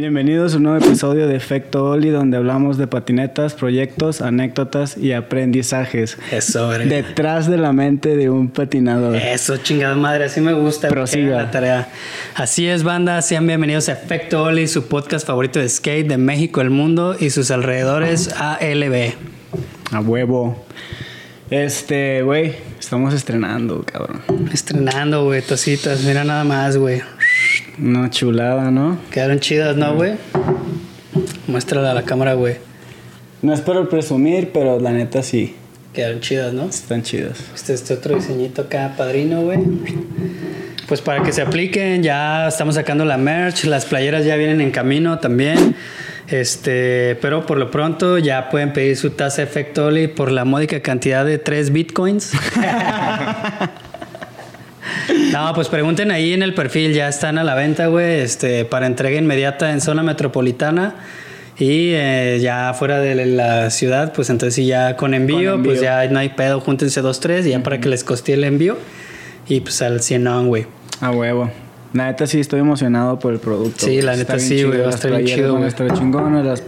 Bienvenidos a un nuevo episodio de Efecto Oli, donde hablamos de patinetas, proyectos, anécdotas y aprendizajes. Eso, verga. Detrás de la mente de un patinador. Eso, chingada madre, así me gusta. Prosiga. La tarea. Así es, banda. Sean bienvenidos a Efecto Oli, su podcast favorito de skate de México, el mundo y sus alrededores ALB. A huevo. Este, güey, estamos estrenando, cabrón. Estrenando, güey, tocitas. Mira nada más, güey. Una chulada, ¿no? Quedaron chidas, ¿no, güey? Muéstrala a la cámara, güey. No es por presumir, pero la neta sí, Quedaron chidas, ¿no? están chidas. Este, este otro diseñito acá, padrino, güey. Pues para que se apliquen, ya estamos sacando la merch, las playeras ya vienen en camino también. Este, pero por lo pronto ya pueden pedir su taza Efecto Oli por la módica cantidad de 3 bitcoins. No, pues pregunten ahí en el perfil, ya están a la venta, güey, este, para entrega inmediata en zona metropolitana y eh, ya fuera de la ciudad, pues entonces sí ya con envío, Con pues ya no hay pedo, júntense dos, tres y ya para que les costee el envío y pues al 100 on, güey. A huevo. La neta sí estoy emocionado por el producto. Sí, la neta sí, güey, va a estar bien chido, van a estar chingonas, las,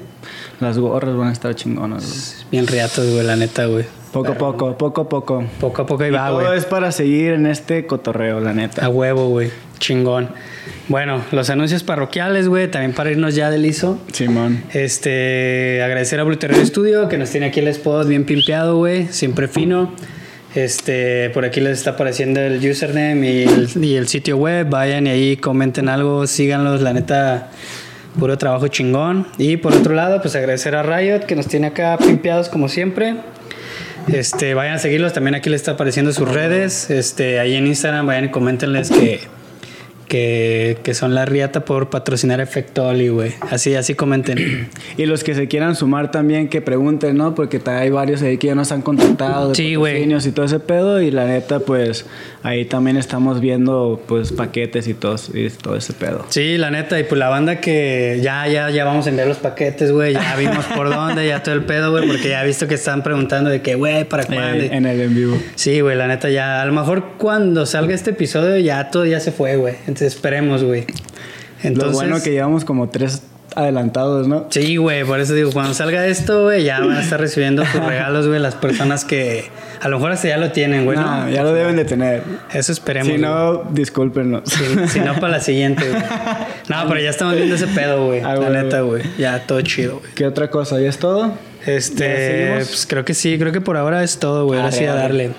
las gorras van a estar chingonas, güey. Bien riatos, güey, la neta, güey. Poco a poco, poco a poco. Poco a poco ahí Y va, todo güey. es para seguir en este cotorreo, la neta. A huevo, güey. Chingón. Bueno, los anuncios parroquiales, güey, también para irnos ya del ISO. Simón. Este, agradecer a Blue Studio que nos tiene aquí el spot bien pimpeado, güey, siempre fino. Este, por aquí les está apareciendo el username y el, y el sitio web. Vayan y ahí comenten algo, síganlos, la neta, puro trabajo chingón. Y por otro lado, pues agradecer a Riot que nos tiene acá pimpeados como siempre. Este, vayan a seguirlos, también aquí les está apareciendo sus redes. Este, ahí en Instagram, vayan y coméntenles que, que, que son la riata por patrocinar Efecto Oli, güey. Así, así comenten. Y los que se quieran sumar también, que pregunten, ¿no? Porque hay varios ahí que ya nos han contactado de Sí, güey. y todo ese pedo. Y la neta, pues, ahí también estamos viendo, pues, paquetes y todo, y todo ese pedo. Sí, la neta, y pues la banda que ya, ya, ya vamos a enviar los paquetes, güey. Ya vimos por dónde, ya todo el pedo, güey, porque ya he visto que están preguntando de que, güey, ¿para cuándo? En el en vivo. Sí, güey, la neta, ya, a lo mejor cuando salga este episodio ya todo ya se fue, güey. Entonces esperemos, güey. Entonces, Lo bueno que llevamos como tres adelantados, ¿no? Sí, güey, por eso digo, cuando salga esto, güey, ya van a estar recibiendo sus regalos, güey, las personas que a lo mejor hasta ya lo tienen, güey, No, ¿no? ya lo deben de tener. Eso esperemos. Si no, discúlpenos. Si, si no, para la siguiente, güey. No, pero ya estamos viendo ese pedo, güey. Ah, la neta, güey. Ya todo chido, güey. ¿Qué otra cosa? ¿Ya es todo? ¿Ya Este, pues creo que sí, creo que por ahora es todo, güey. Ahora sí a darle.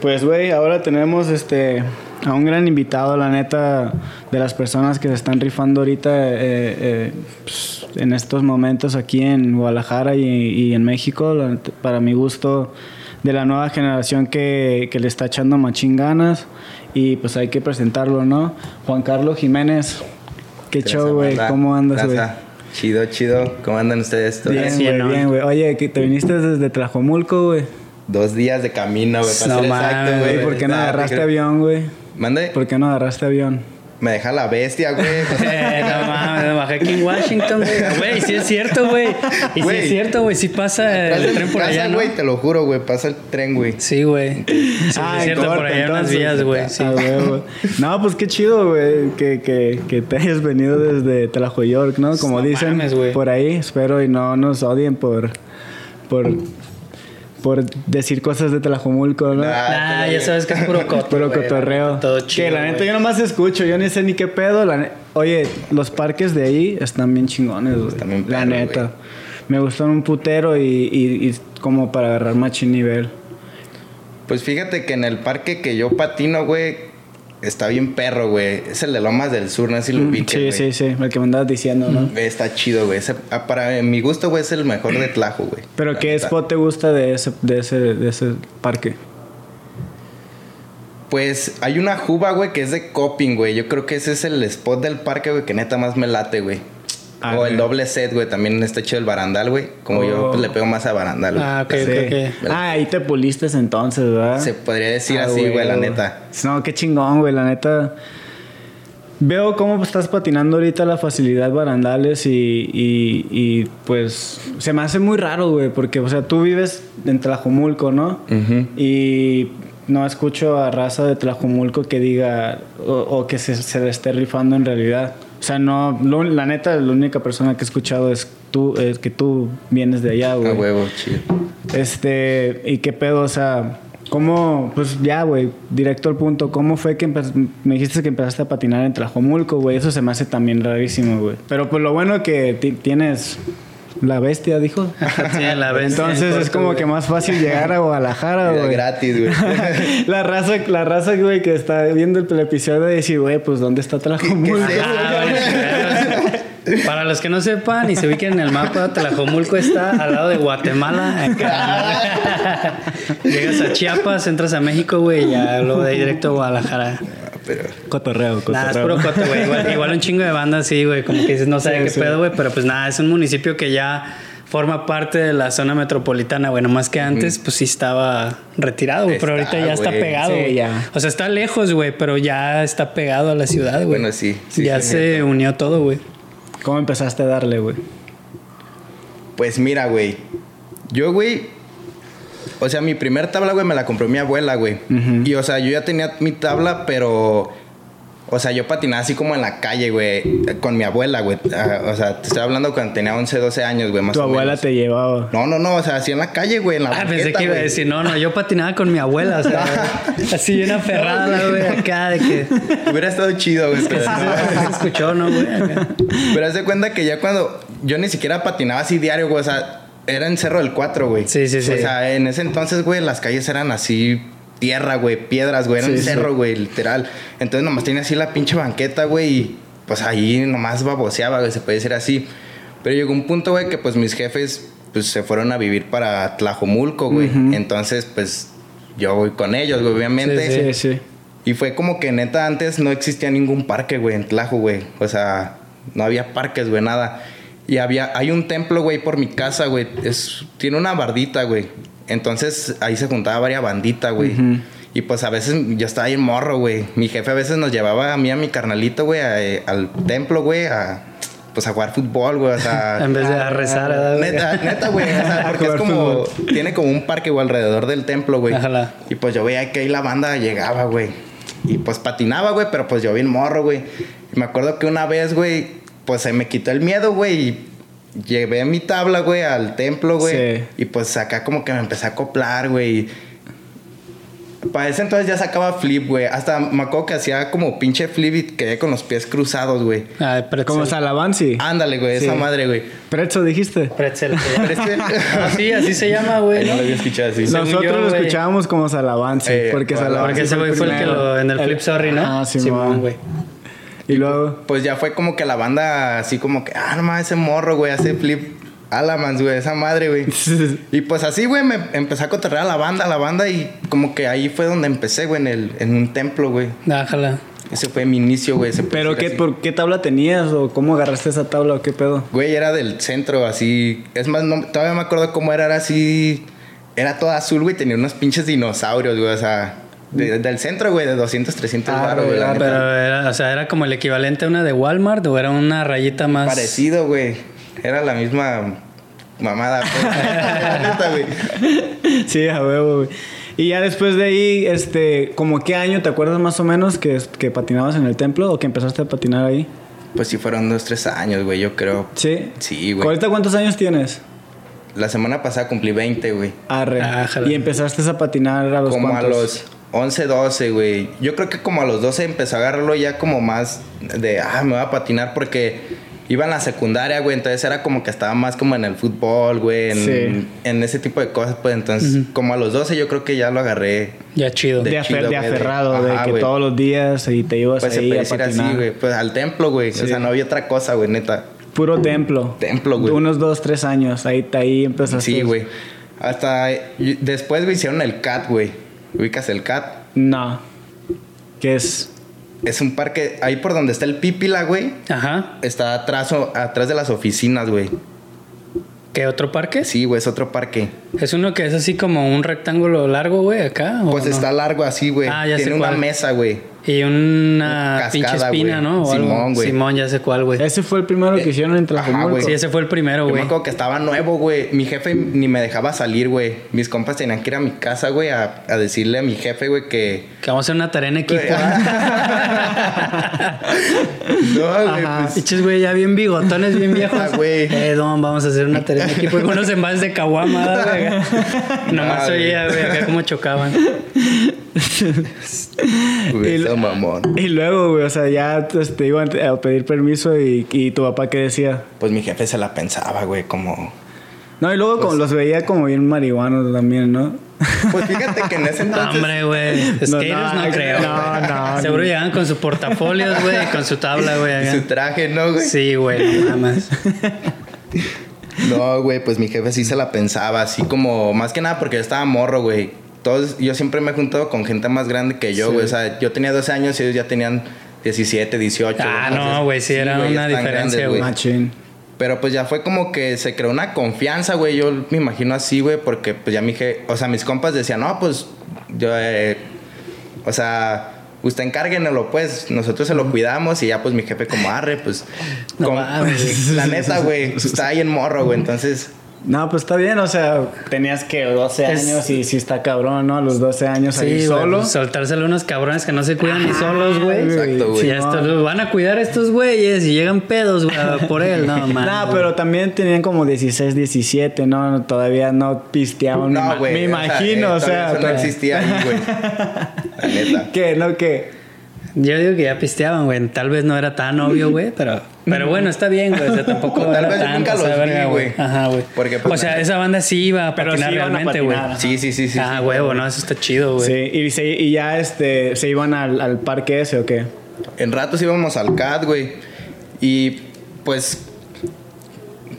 Pues, güey, ahora tenemos este a un gran invitado, la neta, de las personas que se están rifando ahorita eh, eh, pues, en estos momentos aquí en Guadalajara y, y en México, la para mi gusto, de la nueva generación que, que le está echando machín ganas y pues hay que presentarlo, ¿no? Juan Carlos Jiménez, qué show, güey. ¿cómo andas, güey? Chido, chido. ¿Cómo andan ustedes? todos? Bien, güey, ¿no? bien, güey. Oye, que te viniste desde Tlajomulco, güey. Dos días de camino, güey. para No ser mames, exacto, ¿Y güey. por qué no agarraste avión, güey? Mande. ¿Por qué no agarraste avión? Me deja la bestia, güey. Eh, no mames, me bajé aquí en Washington, güey. Güey, sí es cierto, güey. Y sí Güey. es cierto, güey. Sí pasa el tren por casa, allá, ¿no? güey, te lo juro, güey. Pasa el tren, güey. Sí, güey. Sí, Ah, es en cierto, por allá unas entonces. vías, güey. Sí. Ah. No, pues qué chido, güey, que, que, que te hayas venido desde Tlajo York, ¿no? Como No dicen mames, güey. por ahí. Espero y no nos odien por, por, por decir cosas de Tlajomulco, ¿no? Nah. Ah, ya sabes que es puro coto, Puro cotorreo. Todo chido, que la neta yo nomás escucho, yo ni sé ni qué pedo. la Oye, los parques de ahí están bien chingones, güey. Están bien La neta. güey. Me gustan un putero y, y, y como para agarrar machín nivel. Pues fíjate que en el parque que yo patino, güey, está bien perro, güey. Es el de Lomas del Sur, no sé si lo Mm, ubiques, sí, sí, sí, el que me andabas diciendo, ¿no? Está chido, güey. Ah, Para mi gusto, güey, es el mejor de Tlajo, güey. Pero La ¿qué spot te gusta de ese, de ese, de ese parque? Pues hay una juba, güey, que es de coping, güey. Yo creo que ese es el spot del parque, güey, que neta más me late, güey. Ah, o el doble set, güey. También está chido el barandal, güey. Como yo Oh. pues, le pego más a barandal, güey. Ah, ok, Sí. ok, ok. Ah, ahí te puliste entonces, ¿verdad? Se podría decir Ah, así, güey, la neta. No, qué chingón, güey, la neta. Veo cómo estás patinando ahorita la facilidad barandales y, y, y, pues se me hace muy raro, güey, porque, o sea, tú vives en Tlajumulco, ¿no? Y no escucho a raza de Tlajumulco que diga o, o que se, se le esté rifando en realidad. O sea, no, lo- la neta, la única persona que he escuchado es tú, es que tú vienes de allá, A güey. huevo, chido. Este, ¿y qué pedo? O sea, ¿cómo, pues ya, güey, directo al punto, ¿cómo fue que me dijiste que empezaste a patinar en Tlajomulco, güey? Eso se me hace también rarísimo, güey. Pero pues lo bueno que ti- tienes la bestia, dijo. Sí, la bestia Entonces en es como güey. que más fácil llegar a Guadalajara, Era güey. gratis, güey. La raza, la raza, güey, que está viendo el episodio de decir, güey, pues ¿dónde está Tlajomulco? Ah. Para los que no sepan y se ubiquen en el mapa, Tlajomulco está al lado de Guatemala. acá. Llegas a Chiapas, entras a México, güey, y ya luego de ahí directo a Guadalajara. Pero Cotorreo, cotorreo. Nada, es puro coto, güey. Igual, igual un chingo de bandas, sí, güey. Como que dices, no sabe Sí, qué sí. pedo, güey. Pero pues nada, es un municipio que ya forma parte de la zona metropolitana, güey. Nomás que antes, pues sí estaba retirado, güey. Pero ahorita ya está pegado, Sí, güey. ya. O sea, está lejos, güey, pero ya está pegado a la ciudad, güey. Bueno, sí, sí, ya sí, se unió todo, güey. ¿Cómo empezaste a darle, güey? Pues mira, güey. Yo, güey. O sea, mi primer tabla, güey, me la compró mi abuela, güey. Y, o sea, yo ya tenía mi tabla, pero. O sea, yo patinaba así como en la calle, güey. Con mi abuela, güey. Ah, O sea, te estoy hablando cuando tenía 11, 12 años, güey, más Tu o abuela menos. te llevaba. No, no, no. O sea, así en la calle, güey. En la Ah, pensé que iba a decir, no, no, yo patinaba con mi abuela, o sea, así bien aferrada, güey, acá de que. Hubiera estado chido, güey. pero Sí, no. se escuchó, ¿no, güey? Acá. Pero haz de cuenta que ya cuando yo ni siquiera patinaba así diario, güey, o sea, era en Cerro del 4, güey. Sí, sí, sí. O sea, en ese entonces, güey, las calles eran así tierra, güey, piedras, güey, era un Sí, sí. cerro, güey, literal. Entonces nomás tenía así la pinche banqueta, güey, y pues ahí nomás baboseaba, güey, se puede decir así. Pero llegó un punto, güey, que pues mis jefes pues se fueron a vivir para Tlajomulco, güey. Entonces, pues yo voy con ellos, güey, obviamente. Sí, sí. Y fue como que neta antes no existía ningún parque, güey, en Tlajo, güey. O sea, no había parques, güey, nada. Y había, hay un templo, güey, por mi casa, güey. Es, tiene una bardita, güey. Entonces ahí se juntaba varias banditas, güey. Y pues a veces yo estaba ahí en morro, güey. Mi jefe a veces nos llevaba a mí, a mi carnalito, güey, a- eh, al templo, güey, a, pues a jugar fútbol, güey. O sea, En vez de a rezar, ¿verdad, güey? Neta, neta, güey. O sea, porque es como. Tiene como un parque, güey, alrededor del templo, güey. Y pues yo veía que ahí la banda llegaba, güey. Y pues patinaba, güey, pero pues yo bien morro, güey. Y me acuerdo que una vez, güey, pues se me quitó el miedo, güey. Y llevé mi tabla, güey, al templo, güey. Sí. Y pues acá como que me empecé a acoplar, güey. Para ese entonces ya sacaba flip, güey. Hasta me acuerdo que hacía como pinche flip y quedé con los pies cruzados, güey. Ah, pretzel. Como Salavansi. Ándale, güey, Sí. esa madre, güey. Pretzo dijiste. Pretzel. Pero que- Ah, sí, así se llama, güey. No lo había escuchado así. Nosotros yo, lo escuchábamos como Salavansi. Eh, porque bueno, Salavansi Porque ese güey fue el que lo, en el Flip Sorry, ¿no? Ah, sí, güey. Y luego. Pues ya fue como que la banda así como que, ah, no mames, ese morro, güey, hace flip Alamans, güey, esa madre, güey. Y pues así, güey, me empecé a cotorrear a la banda, a la banda y como que ahí fue donde empecé, güey, en, el, en un templo, güey. Dájala. Ese fue mi inicio, güey. ¿Pero qué, así. por qué tabla tenías o cómo agarraste esa tabla o qué pedo? Güey, era del centro, así. Es más, no, todavía me acuerdo cómo era, era así. Era toda azul, güey, tenía unos pinches dinosaurios, güey, o sea. De- del centro, güey, de 200, 300 Ah, baros, güey. neta. Pero era, o sea, era como el equivalente a una de Walmart o era una rayita más. Parecido, güey. Era la misma mamada. pues. Güey. Sí, a huevo, güey. Y ya después de ahí, este, ¿como qué año te acuerdas más o menos que, que patinabas en el templo o que empezaste a patinar ahí? Pues sí, fueron dos, tres años, güey, yo creo. Sí. Sí, güey. ¿Ahorita cuántos años tienes? La semana pasada cumplí 20, güey. Arre. Ah, y empezaste a patinar a los Como cuantos? a los 11, 12, güey. Yo creo que como a los 12 empezó a agarrarlo ya como más de, ah, me voy a patinar porque iba en la secundaria, güey. Entonces era como que estaba más como en el fútbol, güey. En, Sí. en ese tipo de cosas, pues entonces, como a los 12 yo creo que ya lo agarré. Ya chido. De, De afer- chido, de güey, de- aferrado, de, ajá, que güey. todos los días y te ibas Pues se ahí puede a decir patinar. así, güey. Pues al templo, güey. Sí. O sea, no había otra cosa, güey, neta. Puro templo. Templo, güey. Unos dos, tres años. Ahí, ahí empezaste. Sí, güey. Hasta después, güey, hicieron el CAT, güey. ¿Ubicas el CAT? No. ¿Qué es? Es un parque, ahí por donde está el Pípila, güey. Ajá. Está atrás, o- atrás de las oficinas, güey. ¿Qué otro parque? Sí, güey, es otro parque. Es uno que es así como un rectángulo largo, güey, acá. ¿o Pues no? está largo así, güey. Ah, ya sé Tiene una cuál. mesa, güey. Y una Cascada, pinche espina, güey. ¿no? O. Simón, güey. Simón, ya sé cuál, güey. Ese fue el primero que hicieron en Tlajomulco. güey. Sí, ese fue el primero, Yo me güey. acuerdo que estaba nuevo, güey. Mi jefe ni me dejaba salir, güey. Mis compas tenían que ir a mi casa, güey, a, a decirle a mi jefe, güey, que... Que vamos a hacer una tarea en equipo. no, güey, pues... Piches, güey, ya bien bigotones, bien viejos. Ah, güey. Eh, don, vamos a hacer una tarea en equipo. Y unos envases de caguama, güey. Nomás Ah, oía, güey, acá como chocaban. güey, Y- mamón. Y luego, güey, o sea, ya pues, te iban a pedir permiso y, y tu papá qué decía. Pues mi jefe se la pensaba, güey, como... No, y luego como los veía como bien marihuanos también, ¿no? Pues fíjate que en ese No, entonces... hombre, güey. Skaters no, no, creo. no, no, Seguro no. llegaban con sus portafolios, güey, con su tabla, güey. y su traje, ¿no, güey? Sí, güey, nada más. No, güey, pues mi jefe sí se la pensaba, así como, más que nada porque yo estaba morro, güey. Todos, yo siempre me he juntado con gente más grande que yo, güey. O sea, yo tenía 12 años y ellos ya tenían 17, 18. Ah, no, güey, sí, era güey, una diferencia, güey. Machín. Pero pues ya fue como que se creó una confianza, güey. Yo me imagino así, güey, porque pues ya mi jefe, o sea, mis compas decían, no, pues yo, eh, o sea, usted encárguenlo, pues, nosotros se lo cuidamos y ya pues mi jefe como arre, pues, No con- mames. la neta, güey, está ahí en morro, güey, entonces... No, pues está bien, o sea, tenías que 12 Es- años y sí está cabrón, ¿no? A los 12 años ahí solo. güey. Soltárselo a unos cabrones que no se cuidan ni solos, güey. Exacto, güey. Si lo van a cuidar estos güeyes y llegan pedos güey, por él, no, man. No, pero también tenían como 16, 17, ¿no? Todavía no pisteaban. me, No, güey. me imagino, o sea. todavía eso no existía ahí, güey. La neta. ¿Qué? ¿No qué? Yo digo que ya pisteaban, güey. Tal vez no era tan obvio, güey, pero, pero bueno, está bien, güey. O sea, tampoco Tal era vez tan nunca pasada los de vi, verga, güey. Ajá, güey. Porque, pues, o sea, esa banda sí iba a Pero patinar sí iban a realmente, güey. patinar. Sí, sí, sí, sí. ah, sí. huevo, no, eso está chido, güey. Sí, y, se- y ya este, se iban al, al parque ese o qué? En ratos íbamos al CAT, güey. Y pues.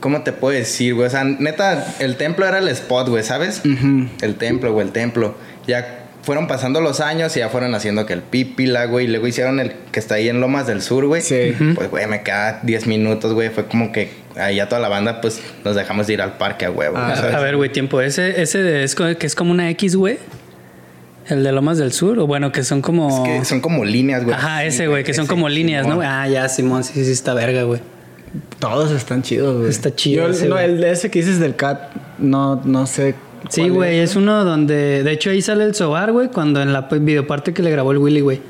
¿Cómo te puedo decir, güey? O sea, neta, el templo era el spot, güey, ¿sabes? El templo, güey, el templo. Ya fueron pasando los años y ya fueron haciendo que el Pípila, güey. Y luego hicieron el que está ahí en Lomas del Sur, güey. Sí. Pues, güey, me queda 10 minutos, güey. Fue como que ahí ya toda la banda, pues, nos dejamos de ir al parque a huevo. Ah, A, ver, güey, tiempo. Ese, ese de- es que es como una X, güey. El de Lomas del Sur. O bueno, que son como. Es que son como líneas, güey. Ajá, ese, güey, que son ese, como líneas, ¿no? Ah, ya, Simón, sí, sí, está verga, güey. Todos están chidos, güey. Está chido Yo, ese, no, el de ese que dices del cat, no, no sé. Sí, güey, es uno donde. De hecho, ahí sale el Sobar, güey, cuando en la videoparte que le grabó el Willy, güey.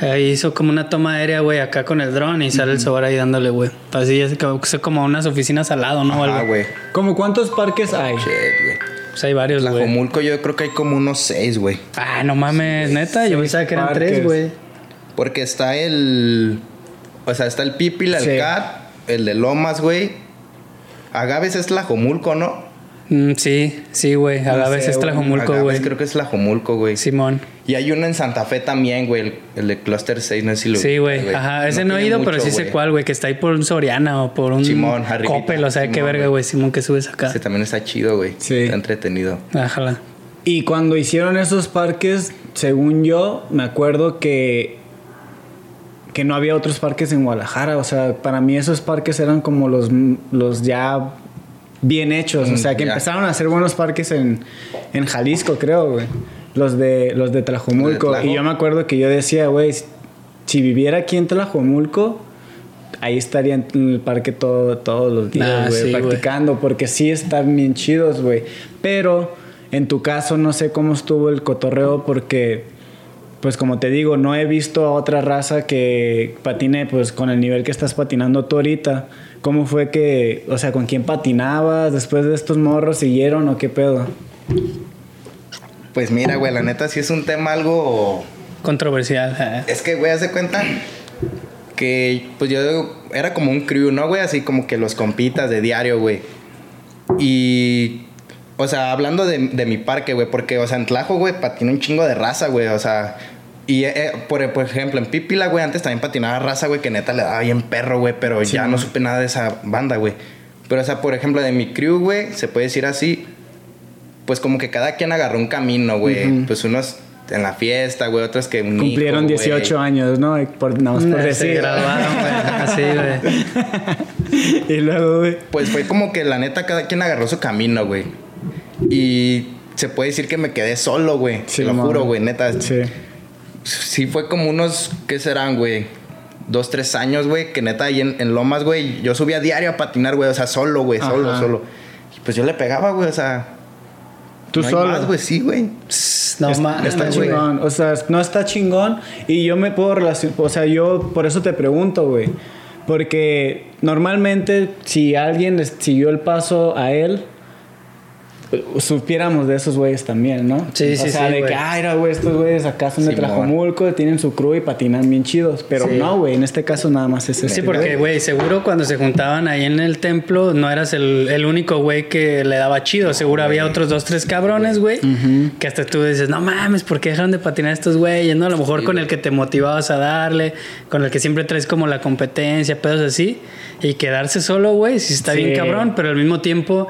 Ahí hizo como una toma aérea, güey, acá con el dron y sale el Sobar ahí dándole, güey. Así es como, como unas oficinas al lado, ¿no? Algo. güey. ¿Cómo cuántos parques hay? Shit, güey. Pues hay varios, güey. Tlajomulco yo creo que hay como unos seis, güey. Ah, no mames, neta. Yo pensaba que eran parques. tres, güey. Porque está el. O sea, está el Pipil, el Sí. Cat, el de Lomas, güey. Agaves es Tlajomulco, ¿no? Mm, sí, sí, güey. A No la vez sé, es güey. Tlajomulco, güey. creo que es Tlajomulco, güey. Simón. Y hay uno en Santa Fe también, güey. El, el de Cluster 6, no sé si lo Sí, güey. Ajá, ese no, he tiene ido, pero sí sé cuál, güey. Que está ahí por un Soriana o por un Simón. Coppel. O sea, qué verga, güey. güey. Simón, que subes acá. Ese también está chido, güey. Sí. Está entretenido. Ajá. Y cuando hicieron esos parques, según yo, me acuerdo que que no había otros parques en Guadalajara. O sea, para mí esos parques eran como los, los ya bien hechos. O sea, que Mm, empezaron a hacer buenos parques en, en Jalisco, creo, güey. Los de, los de Tlajomulco. De. Y yo me acuerdo que yo decía, güey, si viviera aquí en Tlajomulco, ahí estaría en el parque todo, todos los días, güey, sí, güey. practicando. Porque sí están bien chidos, güey. Pero en tu caso no sé cómo estuvo el cotorreo porque, pues como te digo, no he visto a otra raza que patine pues con el nivel que estás patinando tú ahorita. ¿Cómo fue que, o sea, con quién patinabas? Después de estos morros siguieron o qué pedo? Pues mira, güey, la neta sí es un tema algo. Controversial. eh. Es que, güey, haz de cuenta que, pues yo era como un crew, ¿no, güey? Así como que los compitas de diario, güey. Y, o sea, hablando de, de mi parque, güey, porque, o sea, en Tlajo, güey, patina un chingo de raza, güey, o sea. Y, eh, por, por ejemplo, en Pipila, güey, antes también patinaba raza, güey, que neta le daba bien perro, güey, pero ya no supe nada de esa banda, güey. Pero, o sea, por ejemplo, de mi crew, güey, se puede decir así, pues como que cada quien agarró un camino, güey. Pues unos en la fiesta, güey, otros que un Cumplieron hijo, güey. 18 años, ¿no? Por, Eh, Se decir. graduaron, güey. Así, güey. y luego, güey. Pues fue como que la neta cada quien agarró su camino, güey. Y se puede decir que me quedé solo, güey. Sí, Te lo juro, güey, neta. Sí. Sí fue como unos, ¿qué serán, güey? Dos, tres años, güey, que neta ahí en, en Lomas, güey, yo subía diario a patinar, güey, o sea, solo, güey, solo, Ajá. solo. Y pues yo le pegaba, güey, o sea. Tú no hay solo. más, güey, sí, güey. No Es- mames, está chingón. O sea, no está chingón. Y yo me puedo relacionar. O sea, yo por eso te pregunto, güey. Porque normalmente, si alguien les siguió el paso a él, supiéramos de esos güeyes también, ¿no? Sí, o sí, sea, sí, de que, ay, era, güey, estos güeyes acá son de Simón. Tlajomulco, tienen su crew y patinan bien chidos. Pero Sí. no, güey, en este caso nada más es Sí, este porque, güey, seguro cuando se juntaban ahí en el templo no eras el, el único güey que le daba chido. Seguro había otros dos, tres cabrones, güey, que hasta tú dices, no mames, ¿por qué dejaron de patinar estos güeyes? ¿No? A lo mejor Sí, con el que te motivabas a darle, con el que siempre traes como la competencia, pedos así. Y quedarse solo, güey, sí está Sí. bien cabrón, pero al mismo tiempo...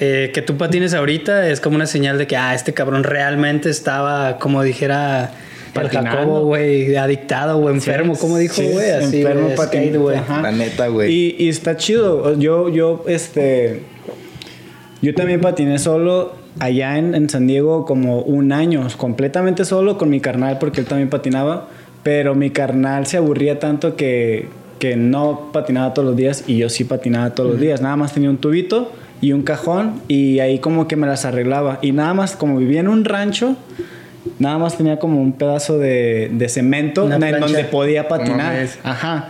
eh, que tú patines ahorita es como una señal de que, ah, este cabrón realmente estaba, como dijera el. Jacobo, güey, adictado o enfermo, como dijo, Sí, güey, así, enfermo patinando, skate, ajá. La neta, güey. Y, y está chido. Yo, yo, este. Yo también patiné solo allá en, en San Diego como un año, completamente solo con mi carnal, porque él también patinaba. Pero mi carnal se aburría tanto que, que no patinaba todos los días y yo sí patinaba todos los días. Nada más tenía un tubito y un cajón y ahí como que me las arreglaba. Y nada más, como vivía en un rancho, nada más tenía como un pedazo de, de cemento Una en donde podía patinar. Ajá.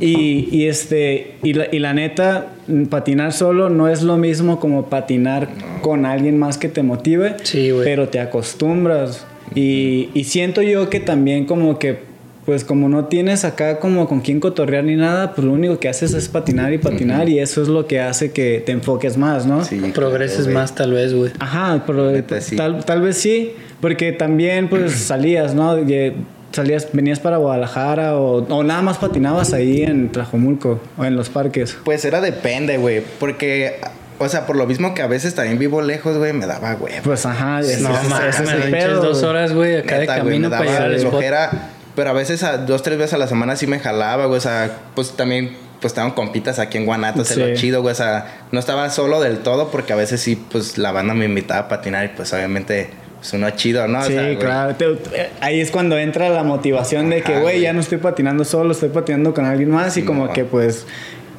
Y, y este y la, y la neta patinar solo no es lo mismo como patinar con alguien más que te motive Sí, pero te acostumbras y, y siento yo que también como que pues como no tienes acá como con quién cotorrear ni nada pues lo único que haces es patinar y patinar y eso es lo que hace que te enfoques más ¿no? Sí, Progreses claro, más tal vez, güey. Ajá, pero Neta, sí. tal, tal vez sí, porque también pues salías, ¿no? Salías, venías para Guadalajara o, o nada más patinabas ahí en Tlajomulco o en los parques. Pues era depende, güey. Porque, o sea, por lo mismo que a veces también vivo lejos, güey, me daba, güey. Pues ajá, No ese- mames, ese es el pinches pedo. dos horas, güey, acá de Neta, camino me para daba llegar al spot. flojera. Pero a veces, a, dos, tres veces a la semana sí me jalaba, güey. O sea, pues también, pues estaban compitas aquí en Guanatos, Sí. era chido, güey. O sea, no estaba solo del todo porque a veces sí, pues la banda me invitaba a patinar y pues obviamente, pues uno chido, ¿no? O Sí, sea, claro. Te- ahí es cuando entra la motivación de que, güey, ya no estoy patinando solo, estoy patinando con alguien más y como que pues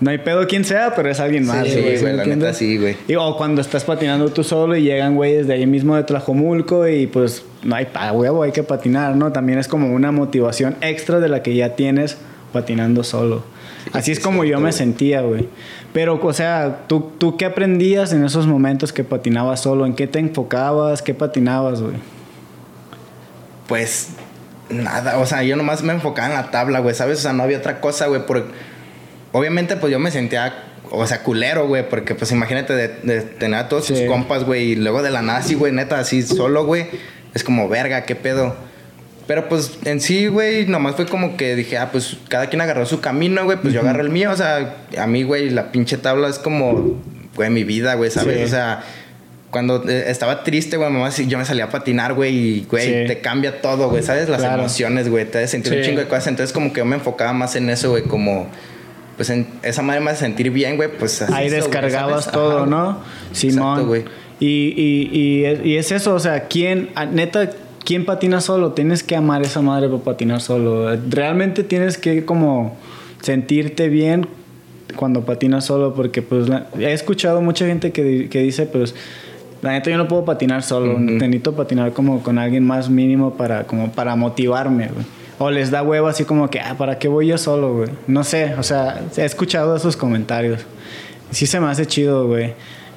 no hay pedo quien sea, pero es alguien más. Sí, ¿sí güey, la neta sí, güey. Y, o cuando estás patinando tú solo y llegan güeyes de ahí mismo de Tlajomulco y pues no hay pa huevo, hay que patinar, ¿no? También es como una motivación extra de la que ya tienes patinando solo. Sí, Así es como yo me güey. sentía, güey. Pero, o sea, ¿tú, ¿tú qué aprendías en esos momentos que patinabas solo? ¿En qué te enfocabas? ¿Qué patinabas, güey? Pues nada, o sea, yo nomás me enfocaba en la tabla, güey, ¿sabes? O sea, no había otra cosa, güey, porque obviamente pues yo me sentía, o sea, culero, güey, porque pues imagínate de, de tener a todos Sí. tus compas, güey, y luego de la nada así, güey, neta, así solo, güey, es como, verga, qué pedo. Pero pues en sí, güey, nomás fue como que dije, ah, pues cada quien agarró su camino, güey, pues yo agarré el mío, o sea, a mí, güey, la pinche tabla es como, güey, mi vida, güey, ¿sabes? Sí. O sea, cuando eh, estaba triste, güey, mamá, yo me salía a patinar, güey, y, güey, Sí. te cambia todo, güey, ¿sabes? Las Claro. emociones, güey, te hace sentir un chingo de cosas. Entonces, como que yo me enfocaba más en eso, güey, como, pues en esa manera más de sentir bien, güey, pues así. Ahí eso, descargabas ¿sabes? todo, Ajá, ¿no? Simón. Exacto. Y, y, y, es- y es eso, o sea, ¿quién, neta, quién patina solo? Tienes que amar esa madre para patinar solo. Realmente tienes que como sentirte bien cuando patinas solo, porque pues la- he escuchado mucha gente que, que dice, pues, la neta yo no puedo patinar solo, Ujú. necesito patinar como con alguien más mínimo para, como para motivarme, güey. O les da huevo así como que, ah, ¿para qué voy yo solo, güey? No sé, o sea, he escuchado esos comentarios. Sí se me hace chido, güey.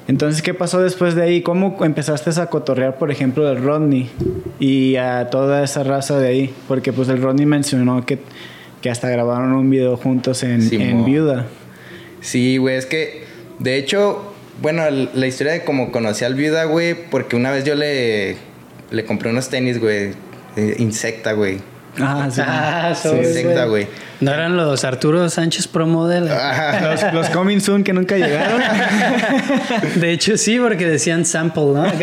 Entonces, ¿qué pasó después de ahí? ¿Cómo empezaste a cotorrear, por ejemplo, del Rodney y a toda esa raza de ahí? Porque pues el Rodney mencionó que, que hasta grabaron un video juntos en, en Viuda. Sí, güey, es que, de hecho, bueno, la historia de cómo conocí al viuda, güey, porque una vez yo le, le compré unos tenis, güey, de insecta, güey. Ah, sí. Ah, Sí. Insecta, güey. No eran los Arturo Sánchez Pro Model. Ajá. Los, los coming soon que nunca llegaron. De hecho, sí, porque decían sample, ¿no?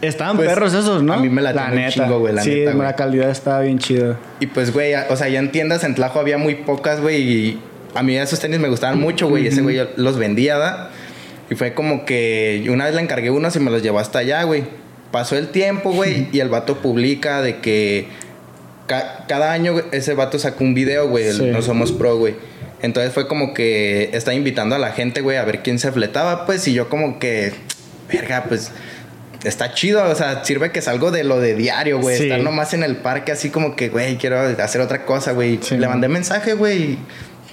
Estaban Pues, perros esos, ¿no? a mí me latían un chingo, güey, la sí, neta, la calidad estaba bien chida. Y pues, güey, o sea, ya en tiendas en Tlajo había muy pocas, güey, y a mí esos tenis me gustaban mucho, güey, ese güey yo los vendía, ¿da? Y fue como que una vez le encargué unos y me los llevó hasta allá, güey. Pasó el tiempo, güey, y el vato publica de que cada año ese vato sacó un video, güey, No Somos Pro, güey. Entonces fue como que está invitando a la gente, güey, a ver quién se fletaba, pues, y yo como que, verga, pues, está chido, o sea, sirve que salgo de lo de diario, güey, estar nomás en el parque así como que, güey, quiero hacer otra cosa, güey. Le mandé mensaje, güey,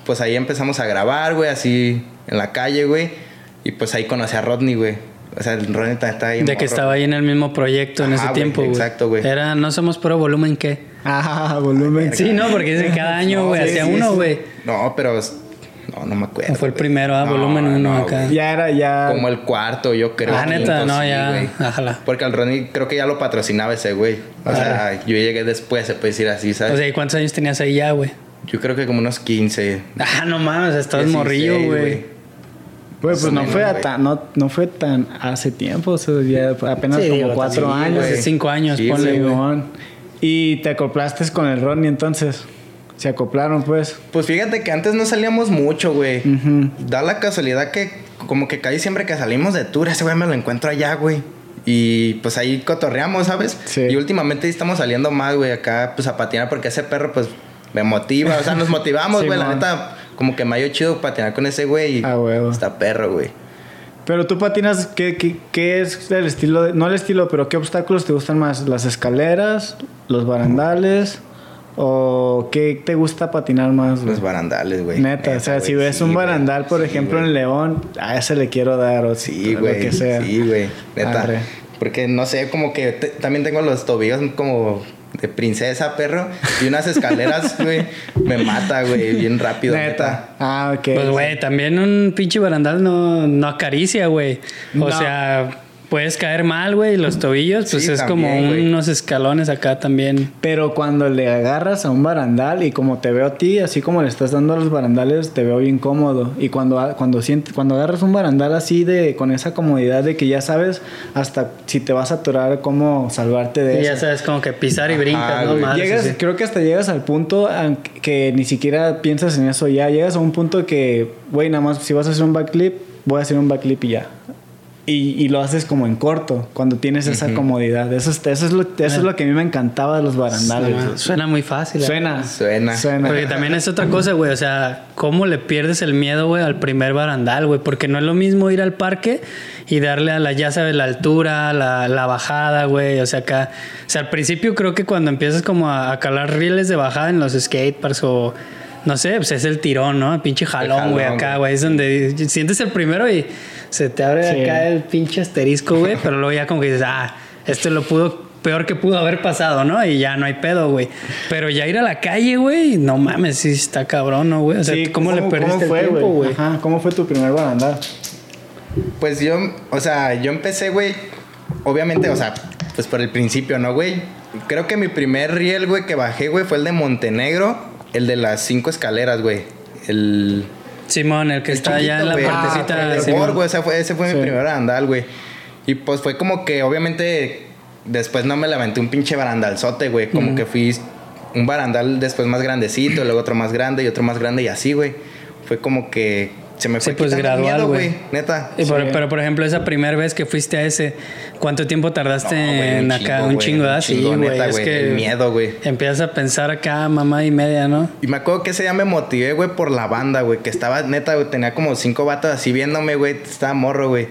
pues ahí empezamos a grabar, güey, así en la calle, güey, y pues ahí conocí a Rodney, güey. O sea, el Rodney está ahí. De que estaba ahí en el mismo proyecto en ese tiempo, güey. Exacto, güey. Era, no somos pro volumen, ¿qué? Ah, volumen. Sí, no, porque es cada año, güey, hacía uno, güey. No, pero no, no me acuerdo. Fue el primero, ah, volumen uno acá. Ya era ya. Como el cuarto, yo creo. Ah, neta, no, ya. Ajala. Porque al Ronnie creo que ya lo patrocinaba ese güey. O sea, yo llegué después, se puede decir así, ¿sabes? O sea, ¿y cuántos años tenías ahí ya, güey? Yo creo que como unos 15. Ah, no mames, estabas morrillo, güey. Pues, pues no fue tan, no, no fue tan hace tiempo, o sea, ya apenas como cuatro años. Hace cinco años, ponle, Y te acoplaste con el Ronnie entonces. Se acoplaron, pues. Pues fíjate que antes no salíamos mucho, güey. Da la casualidad que, como que casi siempre que salimos de tour, ese güey me lo encuentro allá, güey. Y pues ahí cotorreamos, ¿sabes? Sí. Y últimamente estamos saliendo más, güey, acá, pues a patinar, porque ese perro, pues, me motiva. O sea, nos motivamos, güey. la neta, como que ha chido patinar con ese güey. Ah, huevo. Está perro, güey. Pero tú patinas, ¿qué, qué, qué es el estilo? no el estilo, pero ¿qué obstáculos te gustan más? ¿Las escaleras? ¿Los barandales? ¿O qué te gusta patinar más? Los barandales, güey. Neta, o sea, si ves un barandal, por ejemplo, en León, a ese le quiero dar, o sí, güey. que sea. Sí, güey. Neta. Porque no sé, como que también tengo los tobillos como de princesa, perro. Y unas escaleras, güey, me mata, güey, bien rápido. Neta. Ah, ok. Pues, güey, también un pinche barandal no, no acaricia, güey. O sea puedes caer mal, güey, los tobillos, pues es como unos escalones acá también. Pero cuando le agarras a un barandal y como te veo a ti, así como le estás dando a los barandales, te veo bien cómodo. Y cuando, cuando, sientes, cuando agarras un barandal así de con esa comodidad de que ya sabes hasta si te vas a atorar cómo salvarte de y Ya sabes, como que pisar y brincar, ¿no? llegas, Creo que hasta llegas al punto que ni siquiera piensas en eso ya. Llegas a un punto que, güey, nada más si vas a hacer un backflip, voy a hacer un backflip y ya. Y, y, lo haces como en corto, cuando tienes esa comodidad. Eso, es, eso, es lo, eso es lo que a mí me encantaba de los barandales. Suena, muy fácil. Suena. Suena. Suena. Porque también es otra cosa, güey. O sea, ¿cómo le pierdes el miedo, güey, al primer barandal, güey? Porque no es lo mismo ir al parque y darle a la, ya sabes, la altura, la, la bajada, güey. O sea, acá. O sea, al principio creo que cuando empiezas como a, a calar rieles de bajada en los skateparks o no sé, pues es el tirón, ¿no? El pinche jalón, güey, acá, güey. Es donde sientes el primero y se te abre acá el pinche asterisco, güey. pero luego ya como que dices, ah, esto lo pudo, peor que pudo haber pasado, ¿no? Y ya no hay pedo, güey. Pero ya ir a la calle, güey, no mames, sí está cabrón, ¿no, güey? O sea, ¿cómo, le perdiste el tiempo, güey? Ajá, ¿cómo fue tu primer barandal? Pues yo, o sea, yo empecé, güey, obviamente, o sea, pues por el principio, ¿no, güey? Creo que mi primer riel, güey, que bajé, güey, fue el de Montenegro el de las cinco escaleras, güey. El. Simón, el que está allá en la partecita de Simón. Ese fue, ese fue mi primer barandal, güey. Y pues fue como que, obviamente, después no me levanté un pinche barandalzote, güey. Como que fui un barandal después más grandecito, luego otro más grande y otro más grande y así, güey. Fue como que se me fue sí, pues gradual, güey. Neta. pero, por ejemplo, esa primera vez que fuiste a ese, ¿cuánto tiempo tardaste en acá? un chingo, ¿ah? Sí, güey. Es que el miedo, güey. Empiezas a pensar acá, mamá y media, ¿no? Y me acuerdo que ese día me motivé, güey, por la banda, güey. Que estaba, neta, güey, tenía como cinco vatos así viéndome, güey. Estaba morro, güey.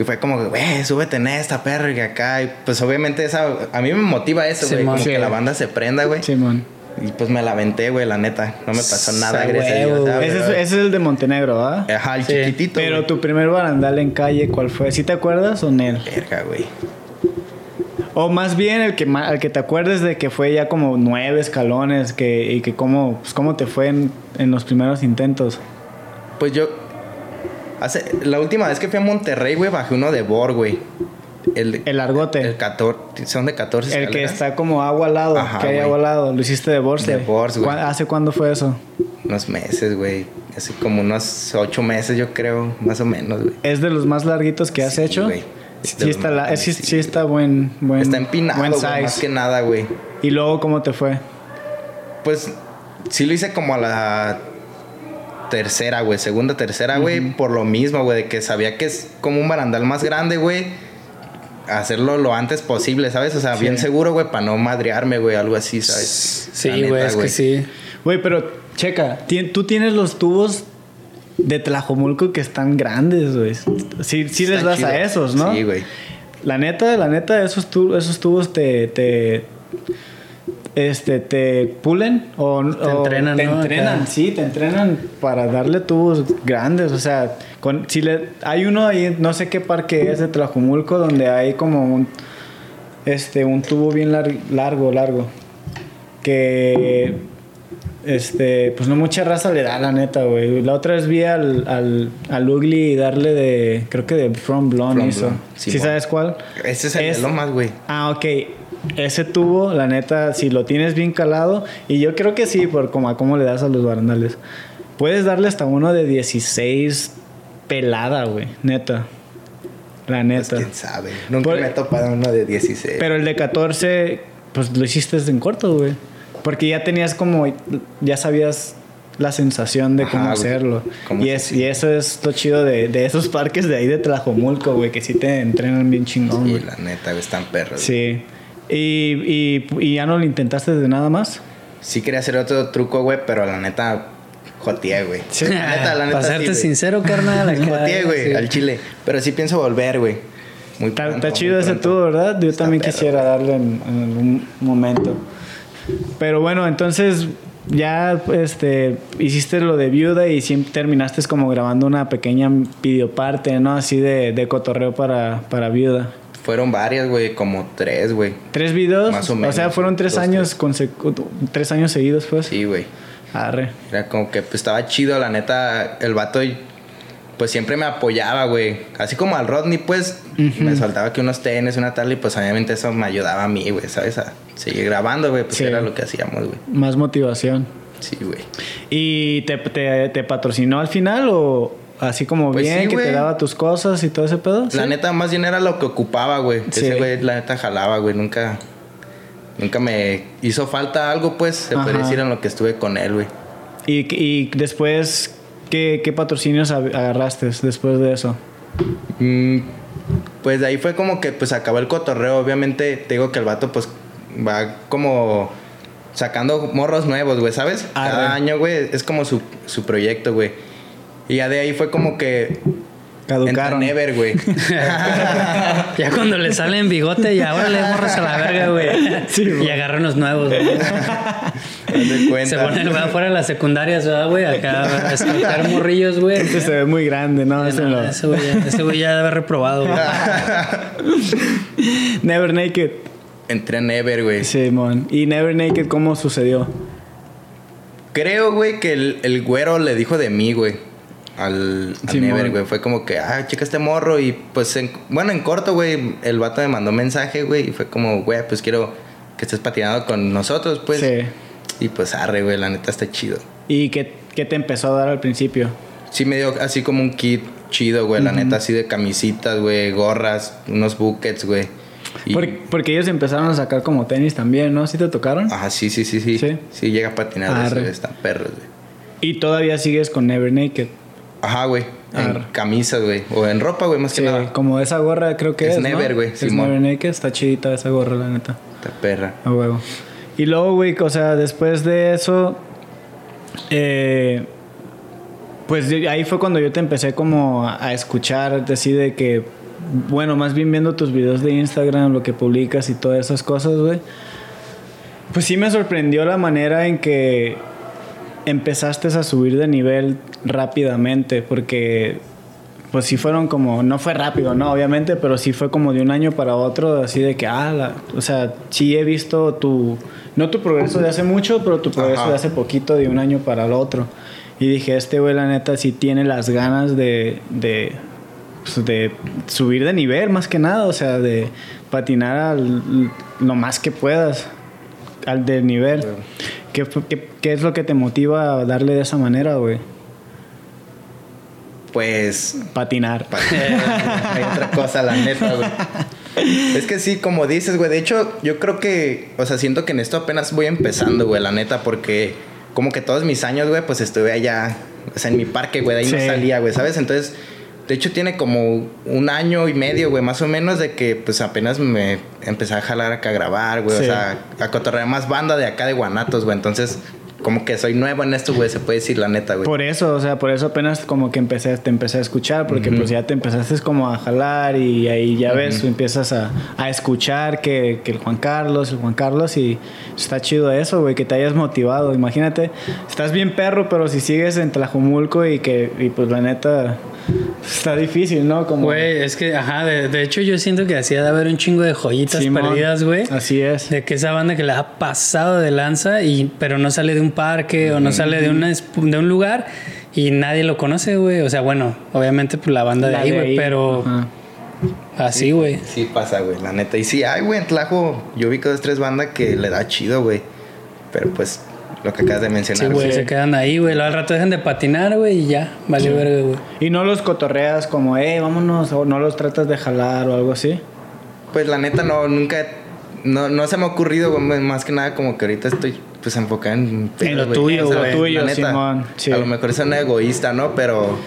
Y fue como, güey, súbete en esta perra y acá. Y pues obviamente esa, a mí me motiva eso, güey. Como que la banda se prenda, güey. Simón. Y pues me la aventé, güey, la neta. No me pasó nada, gracias a Dios. Ese, es, el de Montenegro, ¿ah? Ajá, el chiquitito. Pero tu primer barandal en calle, ¿cuál fue? ¿Sí te acuerdas o Nel? Verga, güey. O más bien el que, el que te acuerdes de que fue ya como nueve escalones que, y que cómo, pues, cómo te fue en, en los primeros intentos. Pues yo... Hace, la última vez que fui a Monterrey, güey, bajé uno de Bor, güey. El, el argote. El 14, son de 14 El que está como agua al lado, que hay agua al lado. Lo hiciste de Borse. De güey. ¿Hace cuándo fue eso? Unos meses, güey. Hace como unos ocho meses, yo creo, más o menos, güey. ¿Es de los más larguitos que has hecho? Sí, está, la, sí, sí, está buen, buen Está empinado, buen size. más que nada, güey. ¿Y luego cómo te fue? Pues sí lo hice como a la tercera, güey. Segunda, tercera, güey. Por lo mismo, güey. De que sabía que es como un barandal más grande, güey hacerlo lo antes posible, ¿sabes? O sea, bien seguro, güey, para no madrearme, güey, algo así, ¿sabes? Sí, güey, es que sí. Güey, pero checa, tú tienes los tubos de Tlajomulco que están grandes, güey. Sí, sí les das chido. a esos, ¿no? Sí, güey. La neta, la neta, esos, tu- esos tubos te, te, este, te pulen o te entrenan, Te ¿no? entrenan, Acá. sí, te entrenan para darle tubos grandes. O sea, con, si le, hay uno ahí, no sé qué parque es de Tlajumulco, donde hay como un, este, un tubo bien lar- largo, largo. Que, este, pues no mucha raza le da, la neta, güey. La otra vez vi al, al, al Ugly darle de, creo que de From Blonde From hizo. Blonde, ¿Sí, Simón. sabes cuál? Ese es el Es- de Lomas, güey. Ah, ok. Ese tubo, la neta, si lo tienes bien calado, y yo creo que sí, por como a cómo le das a los barandales, puedes darle hasta uno de 16 pelada, güey, neta. La Pues neta. quién sabe. Nunca Por- me he topado uno de 16. Pero el de 14, pues lo hiciste en corto, güey. Porque ya tenías como, ya sabías la sensación de cómo hacerlo. Cómo Y, es, y eso es lo chido de, de esos parques de ahí de Tlajomulco, güey, que sí te entrenan bien chingón, Sí, güey. la neta, güey, están perros. Sí. Y, y, y ya no lo intentaste de nada más. Sí quería hacer otro truco, güey, pero la neta, joteé, güey. Sí. La neta, la neta, Para serte sí, sincero, carnal. acá, Joteé, güey, sí. al chile. Pero sí pienso volver, güey. Muy pronto, está chido ese tubo, ¿verdad? Yo Está también perro, quisiera darle en, en algún momento. Pero bueno, entonces ya este, hiciste lo de viuda y siempre terminaste como grabando una pequeña videoparte, ¿no? Así de, de cotorreo para, para viuda. Fueron varias, güey, como tres, güey. ¿Tres videos? Más o menos, sea, fueron tres dos, años consecu- tres años seguidos, pues. Sí, güey. Arre. Era como que pues, estaba chido, la neta. El vato, pues siempre me apoyaba, güey. Así como al Rodney, pues me soltaba que unos tenis, una tal, y pues obviamente eso me ayudaba a mí, güey, ¿sabes? A seguir grabando, güey, pues Sí. era lo que hacíamos, güey. Más motivación. Sí, güey. ¿Y te, te, te patrocinó al final o así como Pues bien sí, que te daba tus cosas y todo ese pedo? La ¿Sí? neta, más bien era lo que ocupaba, güey. Sí. Ese güey, la neta, jalaba, güey. Nunca, nunca me hizo falta algo, pues, se puede decir en lo que estuve con él, güey. ¿Y, y después qué, qué patrocinios agarraste después de eso? Mm, pues de ahí fue como que, pues, acabó el cotorreo. Obviamente, te digo que el vato, pues, va como sacando morros nuevos, güey, ¿sabes? Arre. Cada año, güey, es como su, su proyecto, güey. Y ya de ahí fue como que... Caducaron. Entra Never, güey. Ya cuando le salen bigote y ahora le morros a la verga, güey. Sí, y agarra unos nuevos, güey. Se pone el güey afuera de las secundarias, ¿verdad, güey? Acá a escoger morrillos, güey. Este se ve muy grande, ¿no? Ese No, no. ese güey ya, ese güey ya debe haber reprobado, güey. Never Naked. Entré a Never, güey. Simón. ¿Y Never Naked cómo sucedió? Creo, güey, que el, el güero le dijo de mí, güey. Al. Never, güey. Fue como que, ah, checa este morro. Y pues, en- bueno, en corto, güey, el vato me mandó mensaje, güey. Y fue como, güey, pues quiero que estés patinando con nosotros, pues. Sí. Y pues, arre, güey, la neta está chido. ¿Y qué, qué te empezó a dar al principio? Sí me dio así como un kit chido, güey. La neta, así de camisitas, güey, gorras, unos buckets, güey. Y- Porque, porque ellos empezaron a sacar como tenis también, ¿no? ¿Sí te tocaron? Ajá, sí, sí, sí, sí. ¿Sí? Sí, llega a patinar, están perros, güey. Y todavía sigues con Never Naked. Ajá, güey. En camisas, güey. O en ropa, güey, más Sí, que nada. como esa gorra creo que es. Es ¿no? Never, güey, Es Simón. Never Naked, está chidita esa gorra, la neta. Esta perra. A huevo. Y luego, güey, o sea, después de eso, eh, pues ahí fue cuando yo te empecé como a a escuchar, así de que, bueno, más bien viendo tus videos de Instagram, lo que publicas y todas esas cosas, güey. Pues sí me sorprendió la manera en que empezaste a subir de nivel rápidamente, porque pues sí fueron como, no fue rápido, no, obviamente, pero sí fue como de un año para otro, así de que, ah, la- o sea, sí he visto tu, no tu progreso de hace mucho, pero tu progreso Ajá. de hace poquito, de un año para el otro. Y dije, este güey, la neta, sí tiene las ganas de, de, pues, de subir de nivel, más que nada, o sea, de patinar al, lo más que puedas, al del nivel. ¿Qué, qué, qué es lo que te motiva a darle de esa manera, güey? Pues Patinar. Pa- Hay otra cosa, la neta, güey. Es que sí, como dices, güey. De hecho, yo creo que, o sea, siento que en esto apenas voy empezando, güey, la neta, porque como que todos mis años, güey, pues estuve allá, o sea, en mi parque, güey, de ahí no salía, güey, ¿sabes? Entonces, De hecho, tiene como un año y medio, güey, más o menos, de que pues apenas me empecé a jalar acá a grabar, güey. Sí. O sea, a cotorrear más banda de acá de Guanatos, güey. Entonces, como que soy nuevo en esto, güey, se puede decir la neta, güey. Por eso, o sea, por eso apenas como que empecé, te empecé a escuchar, porque pues ya te empezaste como a jalar y ahí ya ves, empiezas a, a escuchar que, que el Juan Carlos, el Juan Carlos y está chido eso, güey, que te hayas motivado. Imagínate, estás bien perro, pero si sigues en Tlajumulco y que, y pues la neta, está difícil, ¿no? Como, Güey, es que, ajá, de, de hecho yo siento que hacía de haber un chingo de joyitas Simón, perdidas, güey. Así es. De que esa banda que le ha pasado de lanza, y, pero no sale de un parque o no sale de, una, de un lugar y nadie lo conoce, güey. O sea, bueno, obviamente pues la banda de La ahí, güey, pero ajá. así, güey. Sí pasa, güey, la neta. Y sí, ay, güey, en Tlajo, yo vi que dos, tres bandas que le da chido, güey. Pero pues, lo que acabas de Sí, mencionar, güey, güey. se quedan ahí, güey. Al rato dejan de patinar, güey, y ya, vale verga, güey. Y no los cotorreas como, eh, vámonos, o no los tratas de jalar o algo así. Pues la neta, no, nunca. No, no se me ha ocurrido, güey, más que nada, como que ahorita estoy pues enfocado en, En lo güey. tuyo, O sea, güey. Lo tuyo, neta, Simón, sí. A lo mejor es un egoísta, ¿no? Pero